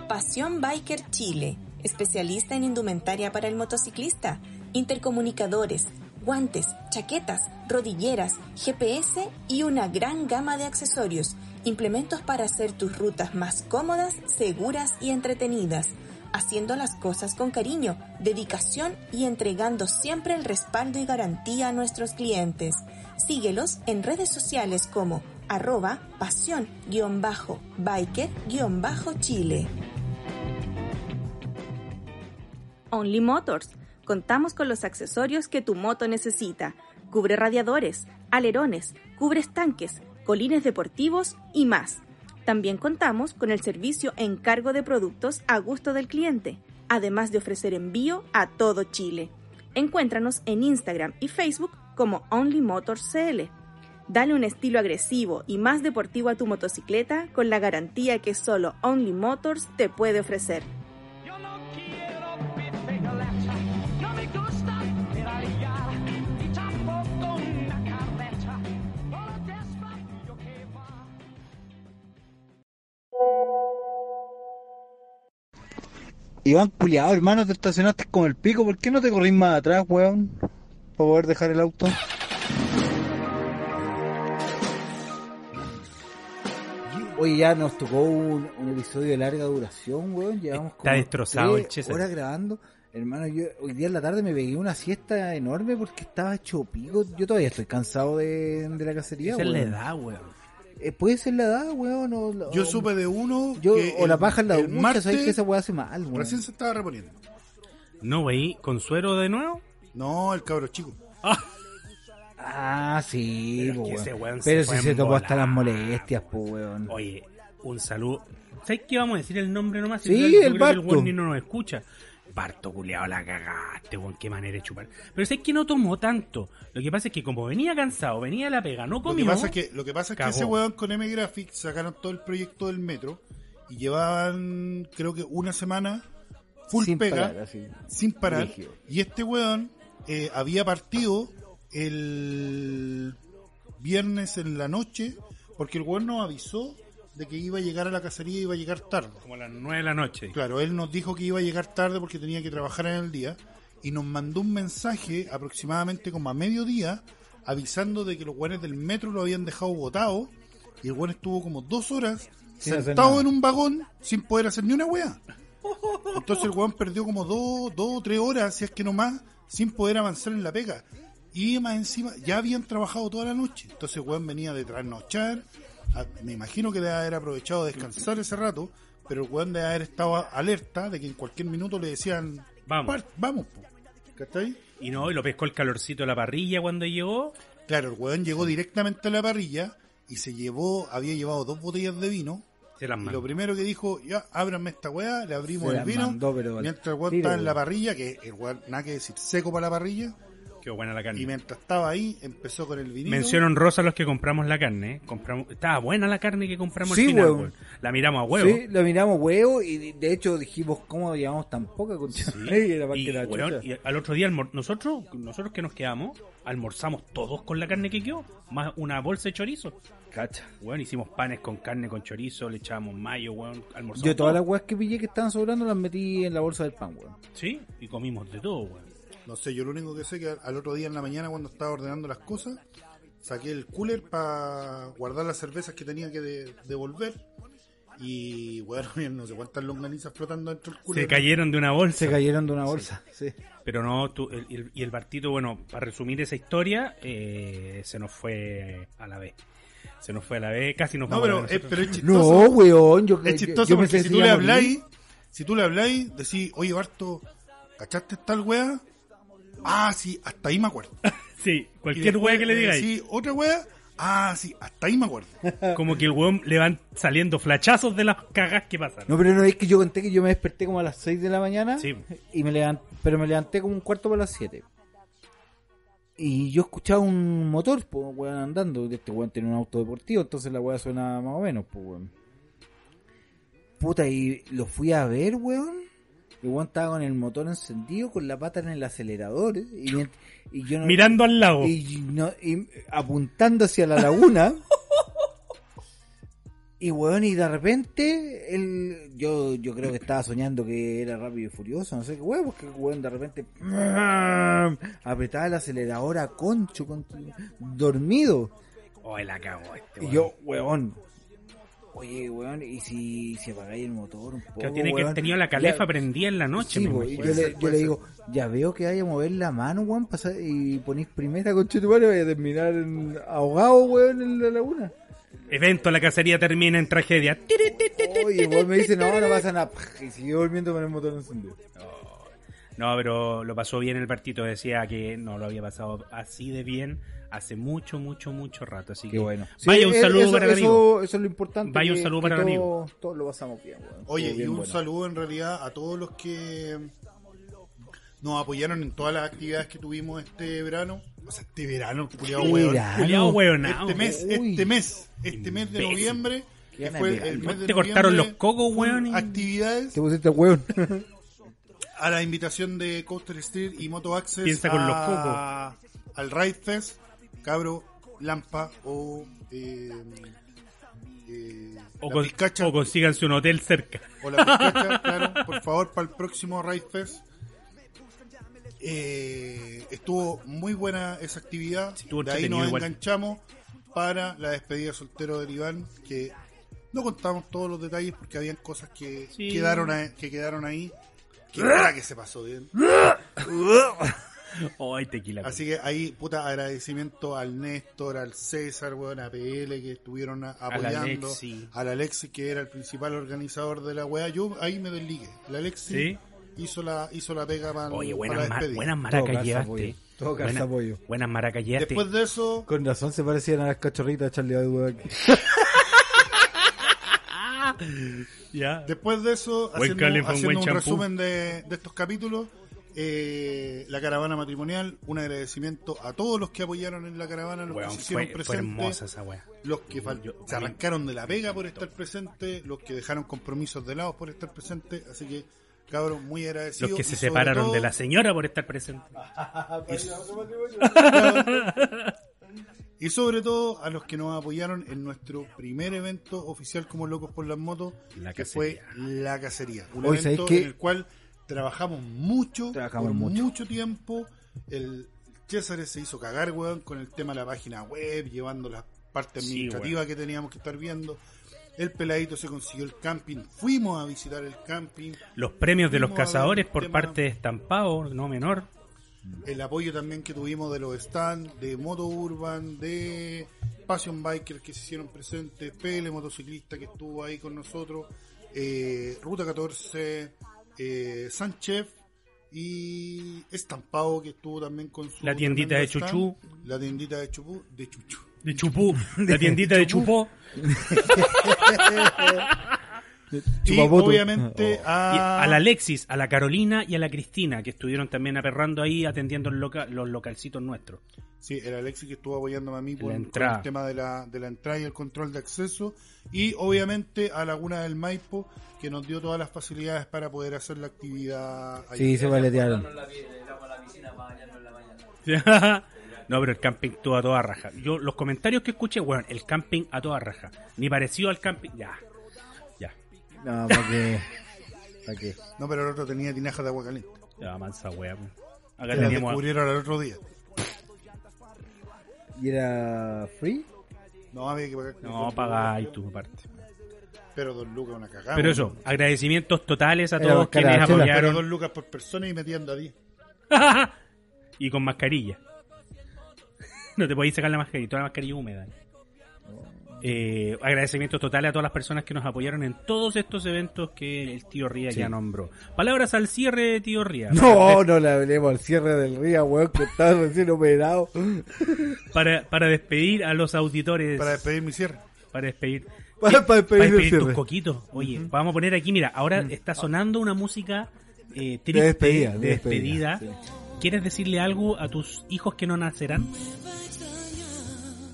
Pasión Biker Chile, especialista en indumentaria para el motociclista, intercomunicadores, guantes, chaquetas, rodilleras, GPS y una gran gama de accesorios, implementos para hacer tus rutas más cómodas, seguras y entretenidas, haciendo las cosas con cariño, dedicación y entregando siempre el respaldo y garantía a nuestros clientes. Síguelos en redes sociales como arroba pasión-biker-chile. Only Motors. Contamos con los accesorios que tu moto necesita. Cubre radiadores, alerones, cubre estanques, colines deportivos y más. También contamos con el servicio encargo de productos a gusto del cliente, además de ofrecer envío a todo Chile. Encuéntranos en Instagram y Facebook como Only Motors CL. Dale un estilo agresivo y más deportivo a tu motocicleta con la garantía que solo Only Motors te puede ofrecer. Iván culiado, hermano, te estacionaste como el pico. ¿Por qué no te corrís más atrás, weón? Para poder dejar el auto. Oye, ya nos tocó un, un episodio de larga duración, weón. Llevamos Está como destrozado el César. horas grabando. Hermano, yo hoy día en la tarde me pegué una siesta enorme porque estaba hecho pico. Yo todavía estoy cansado de, de la cacería, Esa es la weón. edad, weón. Eh, puede ser la edad, weón. O, la- Yo supe de uno yo- que o la el- paja en la el ducha, ¿sabes que esa weá hace mal, weón? recién se estaba reponiendo. No, wey, con suero de nuevo. No, el cabro chico. Ah, sí, Pero po, es que ese weón. se Pero fue si se topó hasta las molestias, po, weón. Oye, un saludo. ¿Sabes qué vamos a decir el nombre nomás? Sí, el el Barto. weón ni no nos escucha. Barto culiado la cagaste, weón, qué manera de chupar. Pero sé que no tomó tanto. Lo que pasa es que como venía cansado, venía a la pega, no Lo comió. que pasa es que, lo que, pasa es que ese weón con M Graphics sacaron todo el proyecto del metro y llevaban, creo que una semana full Sin pega, parar, así. sin parar. Rígido. Y este weón eh, había partido el viernes en la noche porque el weón nos avisó de que iba a llegar a la cacería y iba a llegar tarde. Como a las 9 de la noche. Claro, él nos dijo que iba a llegar tarde porque tenía que trabajar en el día y nos mandó un mensaje aproximadamente como a mediodía avisando de que los guanes del metro lo habían dejado botado y el guan estuvo como dos horas Sin sentado en un vagón sin poder hacer ni una wea. Entonces el guan perdió como dos, dos o tres horas, si es que no más, sin poder avanzar en la pega. Y más encima, ya habían trabajado toda la noche. Entonces el weón venía de trasnochar. A- Me imagino que debe haber aprovechado de descansar ese rato. Pero el weón debe haber estado alerta de que en cualquier minuto le decían: Vamos. "Part- vamos, po". ¿Cachai? Y no, y lo pescó el calorcito de la parrilla cuando llegó. Claro, el weón llegó directamente a la parrilla y se llevó, había llevado dos botellas de vino. Se las Y mandó. lo primero que dijo, ya, ábranme esta weá, le abrimos Se el vino. mandó, pero mientras el weón tiro, estaba en la parrilla, que el weón, nada que decir, seco para la parrilla. Qué buena la carne. Y mientras estaba ahí, empezó con el vinito. Mención honrosa a los que compramos la carne. ¿eh? Compramos, estaba buena la carne que compramos Sí, al final, weón. weón. La miramos a huevo. Sí, lo miramos huevo y de- hecho dijimos, ¿cómo llevamos tan poca más Y, la weón, chucha. y al otro día almor- nosotros nosotros que nos quedamos almorzamos todos con la carne que quedó más una bolsa de chorizo Cacha. weón hicimos panes con carne con chorizo le echábamos mayo weón almorzamos Yo todas todo. las weas que pillé que estaban sobrando las metí en la bolsa del pan, weón. sí y comimos de todo weón No sé, yo lo único que sé que al otro día en la mañana cuando estaba ordenando las cosas, saqué el cooler para guardar las cervezas que tenía que de- devolver. Y bueno, no sé cuántas longanizas flotando dentro del cooler. se cayeron de una bolsa Se cayeron de una bolsa. Sí. pero no tú- el- el- y el Bartito bueno para resumir esa historia eh, se nos fue a la vez se nos fue a la vez casi nos No, vamos a pero la es, pero es No, chistoso. weón, yo, es chistoso yo porque si tú le a habláis, si tú le habláis, decís, oye Barto, ¿cachaste tal weá? Ah, sí, hasta ahí me acuerdo. sí cualquier después que le digáis decís, otra weá, ah, sí, hasta ahí me acuerdo. como que el weón le van saliendo flachazos de las cagas que pasan No, pero no es que yo conté que yo me desperté como a las 6 de la mañana Sí. y me levanté, pero me levanté como un cuarto para las 7. Y yo escuchaba un motor, pues, weón, andando. Este weón tiene un auto deportivo, entonces la weá suena más o menos, pues, weón. Puta, y lo fui a ver, weón. El weón estaba con el motor encendido, con la pata en el acelerador. Y, y yo no, mirando al lago y, no- y apuntando hacia la laguna. Y weón, y de repente, el, yo, yo creo que estaba soñando que era rápido y furioso, no sé qué weón, porque weón de repente apretaba el acelerador a concho, con, dormido. Oh, la cagó este, Y weón. yo, weón, oye, weón, y si, si apagáis el motor un poco. Que tiene que haber weón? tenido la calefa Ya- prendida en la noche, Sí, imagino. yo, le, yo le digo, ya veo que vaya a mover la mano, weón, pasa- y ponís primera con y vaya a terminar en- ahogado, weón, en la laguna. Evento, la cacería termina en tragedia. Oye, weón me dice, no, no pasa nada. Y siguió durmiendo con el motor encendido. No, pero lo pasó bien el partido. Decía que no lo había pasado así de bien hace mucho, mucho, mucho rato. Así Qué que bueno. vaya un Sí, saludo eso, para el eso, amigo. Eso es lo importante. Vaya un que- saludo que para el amigo. Todos lo pasamos bien, weón. Oye, y un bueno. saludo en realidad a todos los que nos apoyaron en todas las actividades que tuvimos este verano. O sea, este verano. Culeado hueonao. Este mes, Uy. este mes, este mes de noviembre, que fue el mes de Te cortaron los cocos, weón, y- Actividades Te pusiste weón. a la invitación de Coaster Street y Moto Access Piensa con los a- al Ride Fest, Cabro, Lampa o eh, eh, O, con- o consíganse un hotel cerca. O la pizcacha, claro, por favor, para el próximo Ride Fest. Eh, estuvo muy buena esa actividad. Sí, de ahí nos igual. enganchamos para la despedida soltero del Iván, que no contamos todos los detalles porque habían cosas que Sí. quedaron ahí, que quedaron ahí. Que era que se pasó bien. Ay, tequila. Así que ahí, puta, agradecimiento al Néstor, al César, weón, a PL que estuvieron a- apoyando. Alexi. Al Alexi, que era el principal organizador de la weá. Yo ahí me desligué. El Alexi ¿Sí? hizo la hizo la pega para, Oye, para buenas, la ma- despedida. buenas maracas llevaste. Todo. Buenas maracas llevaste. Después de eso, Con razón se parecían a las cachorritas de Charlie Ya. después de eso, Buen haciendo, California, haciendo buen un champú. resumen de, de estos capítulos, eh, la caravana matrimonial, un agradecimiento a todos los que apoyaron en la caravana, los que se hicieron fue, presentes. hermosa esa wea. los que Yo- se arrancaron de la pega por estar presentes, los que dejaron compromisos de lado por estar presentes, así que cabrón, muy agradecido. Los que se separaron todo- de la señora por estar presente. Y sobre todo a los que nos apoyaron en nuestro primer evento oficial como Locos por las Motos, La que fue La Cacería. Un Hoy, evento ¿sabéis qué? en el cual trabajamos mucho, Trabajamos por mucho. mucho tiempo. El César se hizo cagar, weón, con el tema de la página web, llevando la parte Sí, administrativa que teníamos que estar viendo. El peladito se consiguió el camping, fuimos a visitar el camping, Los premios de los cazadores por tema- parte de Estampado, no menor. El apoyo también que tuvimos de los stands de Moto Urban, de Passion Bikers que se hicieron presentes, PL Motociclista que estuvo ahí con nosotros, eh, Ruta 14, eh, Sánchez y Estampado que estuvo también con su La tiendita de Chuchú. stand, la tiendita de Chuchú, de Chuchú. De Chupú. La tiendita de Chupó. Y obviamente a, a la Alexis, a la Carolina y a la Cristina, que estuvieron también aperrando ahí atendiendo el loca- los localcitos nuestros. Sí, el Alexis que estuvo apoyándome a mí por, el tema de la, de la entrada y el control de acceso. Y obviamente a Laguna del Maipo, que nos dio todas las facilidades para poder hacer la actividad. Sí, se paletearon. no, pero el camping estuvo a toda raja. Yo, los comentarios que escuché, bueno, el camping a toda raja. Ni parecido al camping. Ya. No, para que. ¿Para qué? No, pero el otro tenía tinajas de agua caliente. Ya, mansa wea. Que Acá teníamos. descubrieron al otro día. ¿Y era free? No, había que pagar. No, pagáis tu parte. Pero dos lucas una cagada. Pero eso, agradecimientos totales a Era todos cara quienes de chela. Pero apoyaron. dos lucas por persona y metiendo a 10. y con mascarilla. no te podéis sacar la mascarilla, toda la mascarilla húmeda. Eh, agradecimientos totales a todas las personas que nos apoyaron en todos estos eventos que el tío Ría ya nombró. Palabras al cierre, tío Ría. No, no le hablemos al cierre del río, weón, que estaba recién operado. Para, para despedir a los auditores. Para despedir mi cierre. para despedir. Para- para despedir el despedir tus coquitos. Oye, vamos a poner aquí, mira, ahora está sonando una música eh, triste, De despedida, de de despedida. despedida, ¿Quieres decirle algo a tus hijos que no nacerán?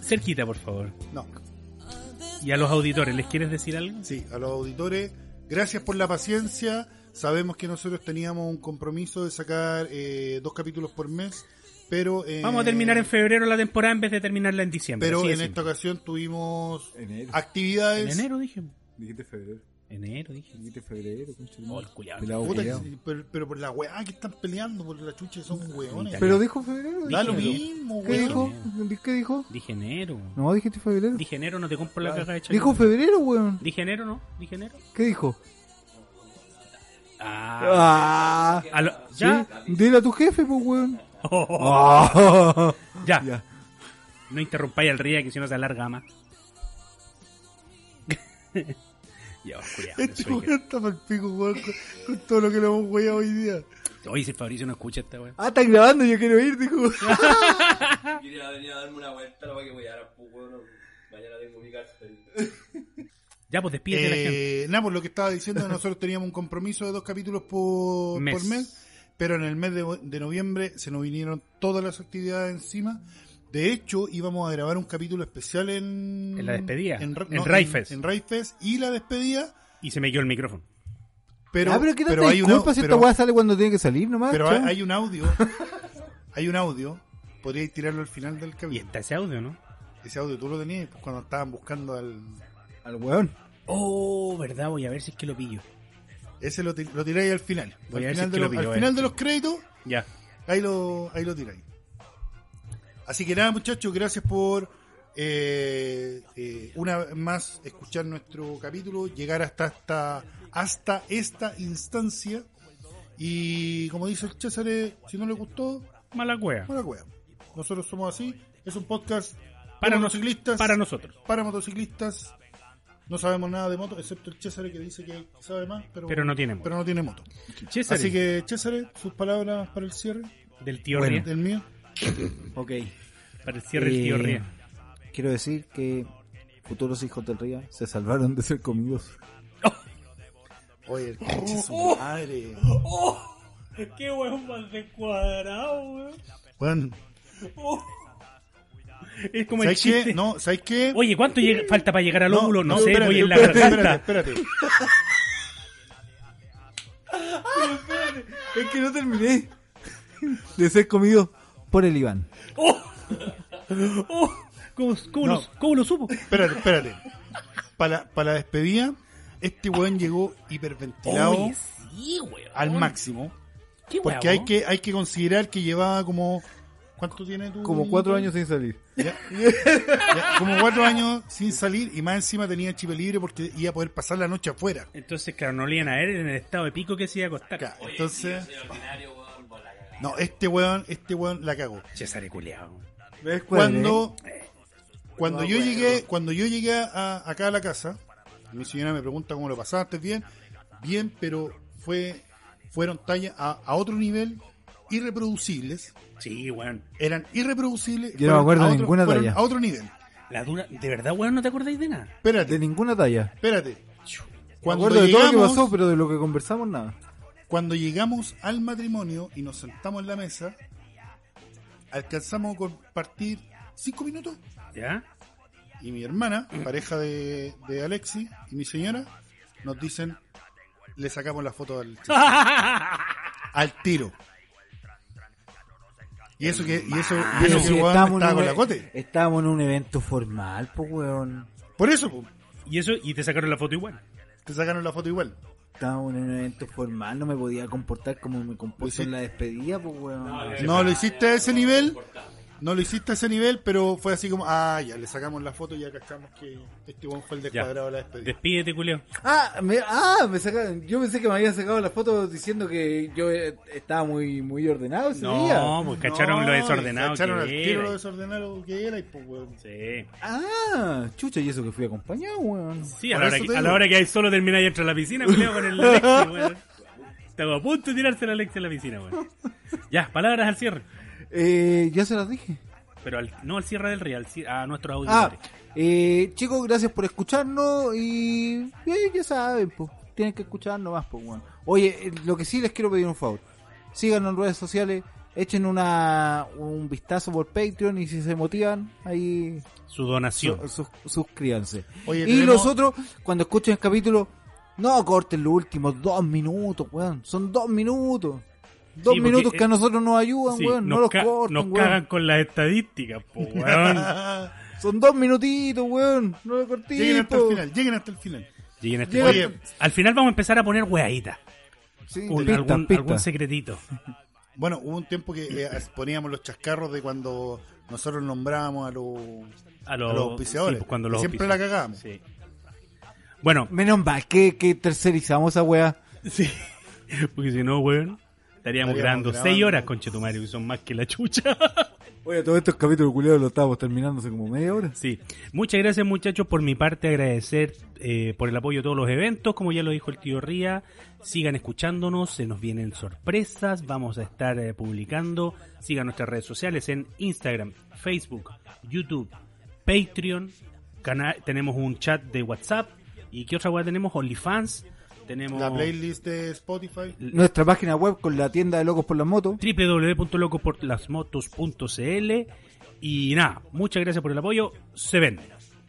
Cerquita, por favor. No. Y a los auditores, ¿les quieres decir algo? Sí, a los auditores, gracias por la paciencia. Sabemos que nosotros teníamos un compromiso de sacar eh, dos capítulos por mes pero eh, Vamos a terminar en febrero la temporada en vez de terminarla en diciembre. Pero en simple. esta ocasión tuvimos Enero. actividades. En enero dije. Dijiste febrero. Enero dije. Dijiste febrero, concha de Oh, el culiao. Pelado Puta, que- pero, pero por la weá que están peleando, por la chucha son weones. Pero dijo febrero. da lo mismo, ¿Qué weón. dijo? ¿Qué dijo? Dije enero. No, dijiste febrero. Dije enero, no te compro la caja de Dijo febrero, weón. Dije enero, ¿no? Dije enero. ¿Qué dijo? Ah. Ah, A lo- ¿Ya? ¿sí? Dile a tu jefe, pues, weón. ya. Ya. No interrumpáis al ría que si no se alarga más. Ya, culiao, Este weón está el pico, weón, con, con todo lo que le hemos weado hoy día. Oye, si Fabricio no escucha esta weá. Ah, están grabando, yo quiero ir, dijo. Quería venir a darme una vuelta, para que voy a dar, pues, bueno, mañana tengo mi y- Ya, pues despídete de la gente. Eh, nada, por lo que estaba diciendo, nosotros teníamos un compromiso de dos capítulos por Mes. por mes, pero en el mes de, de noviembre se nos vinieron todas las actividades encima. De hecho, íbamos a grabar un capítulo especial en... En la despedida, En, no, Rayfest. En, Rayfest y la despedida, Y se me quedó el micrófono. pero, ah, pero que no pero te hay una- disculpas si pero- esta weá sale cuando tiene que salir nomás. pero hay, un audio, hay un audio, podríais tirarlo al final del Y capítulo. está ese audio, ¿no? Ese audio tú lo tenías pues, cuando estaban buscando al... Al weón. Oh, verdad, voy a ver si es que lo pillo. Ese lo, lo tiráis al final. Voy a al si de lo pillo, final de los créditos Ya. Ahí lo, ahí lo tiráis. Así que nada, muchachos, gracias por eh, eh, una vez más escuchar nuestro capítulo, llegar hasta esta, hasta esta instancia. Y como dice el César, eh, si no le gustó, Mala cueva. mala cueva. Nosotros somos así. Es un podcast Para motociclistas. Para nosotros. para motociclistas. No sabemos nada de moto, excepto el César que dice que sabe más, pero, Pero no tiene moto. pero no tiene moto. César, Así que, César, sus palabras para el cierre del tío Bueno. Del mío. Ok. Para el cierre del tío Eh, Ría. Quiero decir que futuros hijos del Ría se salvaron de ser comidos. Oye, el coche su madre. Qué huevo más descuadrado, weón. Bueno, Es como el ¿sabes chiste. qué? No, ¿sabes qué? Oye, ¿cuánto llega- falta para llegar al óvulo? No, sé, espérate, voy en la espérate, garganta. Espérate, espérate. Es que no terminé de ser comido por el Iván. Oh, ¿Cómo, cómo No. lo, cómo lo supo? Espérate, espérate. Para, para la despedida, este weón llegó hiperventilado Oye, sí, weón. al máximo. Qué Porque hay que, hay que considerar que llevaba como. ¿Cuánto tiene tu.? Como cuatro años sin salir. Ya, ya, como cuatro años sin salir y más encima tenía chip libre porque iba a poder pasar la noche afuera. Entonces, claro, no le iban a ver en el estado de pico que se iba a acostar. Ya, Entonces. No, este weón, este weón la cagó. César culiao. ¿Ves Cuando, cuando yo llegué, cuando yo llegué a, acá a la casa, mi señora me pregunta cómo lo pasaste, bien, bien, pero fue, fueron tallas a, a otro nivel irreproducibles, Sí, weón. eran irreproducibles. Yo no me acuerdo de otro- ninguna talla. A otro nivel. La dura, ¿De verdad, weón, no te acordáis de nada? Espérate, De ninguna talla. espérate. Me Cuando acuerdo de todo lo que llegamos- pasó, pero de lo que conversamos nada. Cuando llegamos al matrimonio y nos sentamos en la mesa, alcanzamos a compartir cinco minutos ¿Ya? y mi hermana, pareja de, de Alexi y mi señora, nos dicen, le sacamos la foto al, al tiro. Y eso que, y eso, y Pero eso que weón estábamos, estaba en con un, la cote. estábamos en un evento formal, pues, weón. Por eso, po, y eso, y te sacaron la foto igual. te sacaron la foto igual. Estábamos en un evento formal, no me podía comportar como me comporto en la despedida, pues, weón. No lo hiciste a ese nivel, no lo hiciste a ese nivel, pero fue así como, ah, ya, le sacamos la foto y ya cachamos que este weón fue el Ya. descuadrado de la despedida. Despídete, culeo. Ah, me, ah, me sacaron. Yo pensé que me habían sacado la foto diciendo que yo eh, estaba muy, muy ordenado ese día. No, pues cacharon lo desordenado Cacharon que al tiro era. lo desordenado que era y pues, weón. Sí. Ah, chucha, y eso que fui acompañado, weón. Sí, a la, hora que, a la hora que hay solo termina y entra a la piscina, culeo, con el Alexi, weón. Estaba a punto de tirarse el Alexi a la piscina, weón. Ya, palabras al cierre. Eh, ya se las dije. Pero al- no al cierre del Real, a nuestros Ah, auditores. eh, chicos, gracias por escucharnos y eh, ya saben, pues, tienen que escucharnos más, pues, weón. Oye, eh, lo que sí les quiero pedir un favor. Síganos en redes sociales, echen una un vistazo por Patreon y si se motivan, ahí Su donación. su- sus- suscríbanse. Oye, y tenemos- los otros, cuando escuchen el capítulo, no corten los últimos dos minutos, weón. Son dos minutos. Dos Sí, minutos que a nosotros nos ayudan, Sí, weón. No los ca- cortan, nos weón. cagan con las estadísticas, po, weón. Son dos minutitos, weón. No lo Lleguen hasta el final, lleguen hasta el final. Lleguen a Llega- Oye, al final vamos a empezar a poner weaditas. Sí, Un- pista, algún, pista. algún secretito. Bueno, hubo un tiempo que eh, poníamos los chascarros de cuando nosotros nombrábamos a los, A a los, los auspiciadores. sí, pues, cuando los siempre la cagábamos. Sí. Bueno, Menos mal que, que tercerizamos esa weá. sí. Porque si no, weón, estaríamos grabando grabando. seis horas con Chetumario, que son más que la chucha. Oye, todos estos capítulos culiados los estábamos terminando hace como media hora. Sí, muchas gracias muchachos por mi parte, agradecer eh, por el apoyo a todos los eventos, como ya lo dijo el tío Ría, sigan escuchándonos, se nos vienen sorpresas, vamos a estar eh, publicando, sigan nuestras redes sociales en Instagram, Facebook, YouTube, Patreon, cana- tenemos un chat de WhatsApp. Y qué otra web tenemos, OnlyFans, tenemos La playlist de Spotify. Nuestra página web con la tienda de locos por las motos. www.locoporlasmotos.cl y nada, muchas gracias por el apoyo, se ven.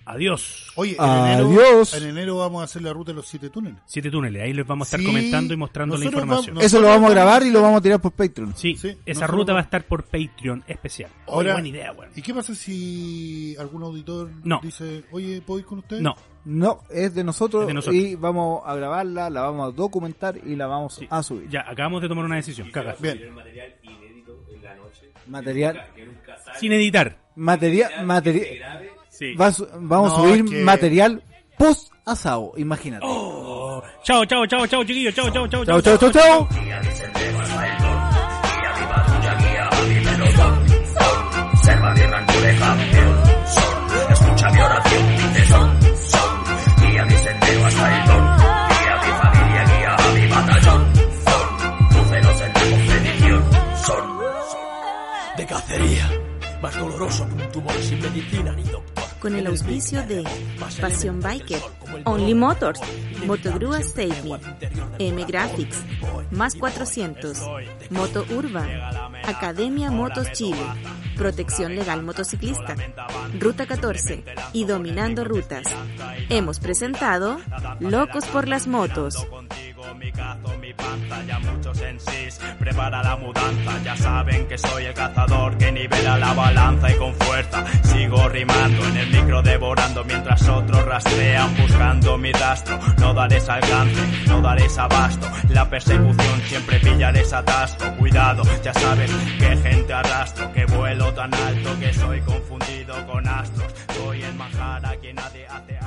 Adiós. Oye, en Adiós. enero, en enero vamos a hacer la ruta de los siete túneles. Siete túneles, ahí les vamos a estar Sí, comentando y mostrando la información. vamos- Eso lo vamos a grabar y lo vamos a tirar por Patreon. Sí, Sí, esa ruta va a estar por Patreon especial. Oye, buena idea, weón. ¿Y qué pasa si algún auditor No. dice, oye, ¿puedo ir con ustedes? No, No, es de nosotros, Es de nosotros. y vamos a grabarla, la vamos a documentar y la vamos sí. a subir. ya, acabamos de tomar una decisión. Caga. Bien. material inédito en la noche. Material, Que nunca sale. Sin editar. material, material. grave. Sí. va a su- vamos No, a subir que- material post asado, imagínate. Oh. Chao, chao, chao, chao, chiquillos. Chao, chao, chao, chao, chao, chao, chao. Observa de cacería. Más doloroso que un tumor sin medicina ni doctor. Con el auspicio de Pasión Biker, Only Motors, Motogrúa Save Me, M Graphics, Más 400, Moto Urban, Academia Motos Chile, Protección Legal Motociclista, Ruta 14 y Dominando Rutas. Hemos presentado Locos por las Motos. Ya muchos en sí. Prepara la mudanza, ya saben que soy el cazador que nivela la balanza y con fuerza sigo rimando en el micro devorando mientras otros rastrean buscando mi rastro. No daréis alcance, no daréis abasto. La persecución siempre pillaréis atasco. Cuidado, ya sabes que gente arrastro, que vuelo tan alto que soy confundido con astros. Soy el manjar a quien nadie hace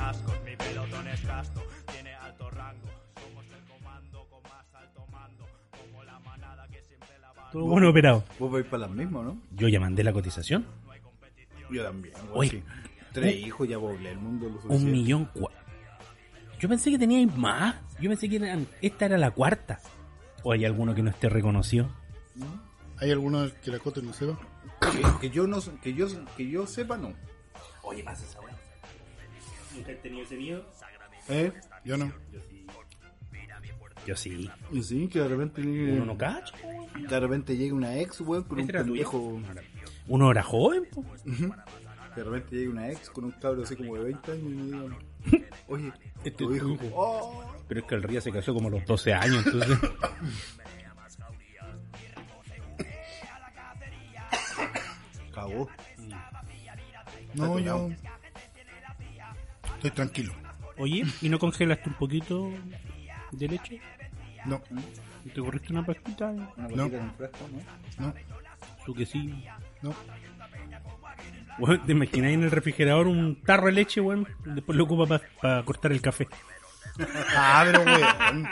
Todo bueno operado. Vos vais para las mismas, ¿no? Yo ya mandé la cotización. Yo también. Oye. sí. Tres hijos ya poblé el mundo. Lo Un millón cua- Yo pensé que teníais más. Yo pensé que eran- esta era la cuarta. ¿O hay alguno que no esté reconocido? ¿Hay alguno que la cote no sepa? Que, que yo no, que yo, que yo sepa, no. Oye, pasa esa weá. ¿Nunca has tenido ese miedo? ¿Eh? Yo no. Yo sí. Y sí, que de repente llegue, Uno no cacha. de repente llegue una ex, weón, con un ¿Este era tuyo? pendejo. Uno era joven, po. De repente llegue una ex con un cabro así como de 20 años y me digan, oye, Este tu es tu hijo. hijo. Oh. Pero es que el Ría se casó como a los 12 años, entonces. Cagó. No, yo estoy tranquilo. Oye, ¿y no congelaste un poquito de leche? No, ¿Y ¿Te corriste una pasquita? Una No. frasco, ¿no? no, Tú que sí. no. Bueno, ¿Te imagináis en el refrigerador un tarro de leche, weón? Después lo ocupa para cortar el café. Ah, pero weón.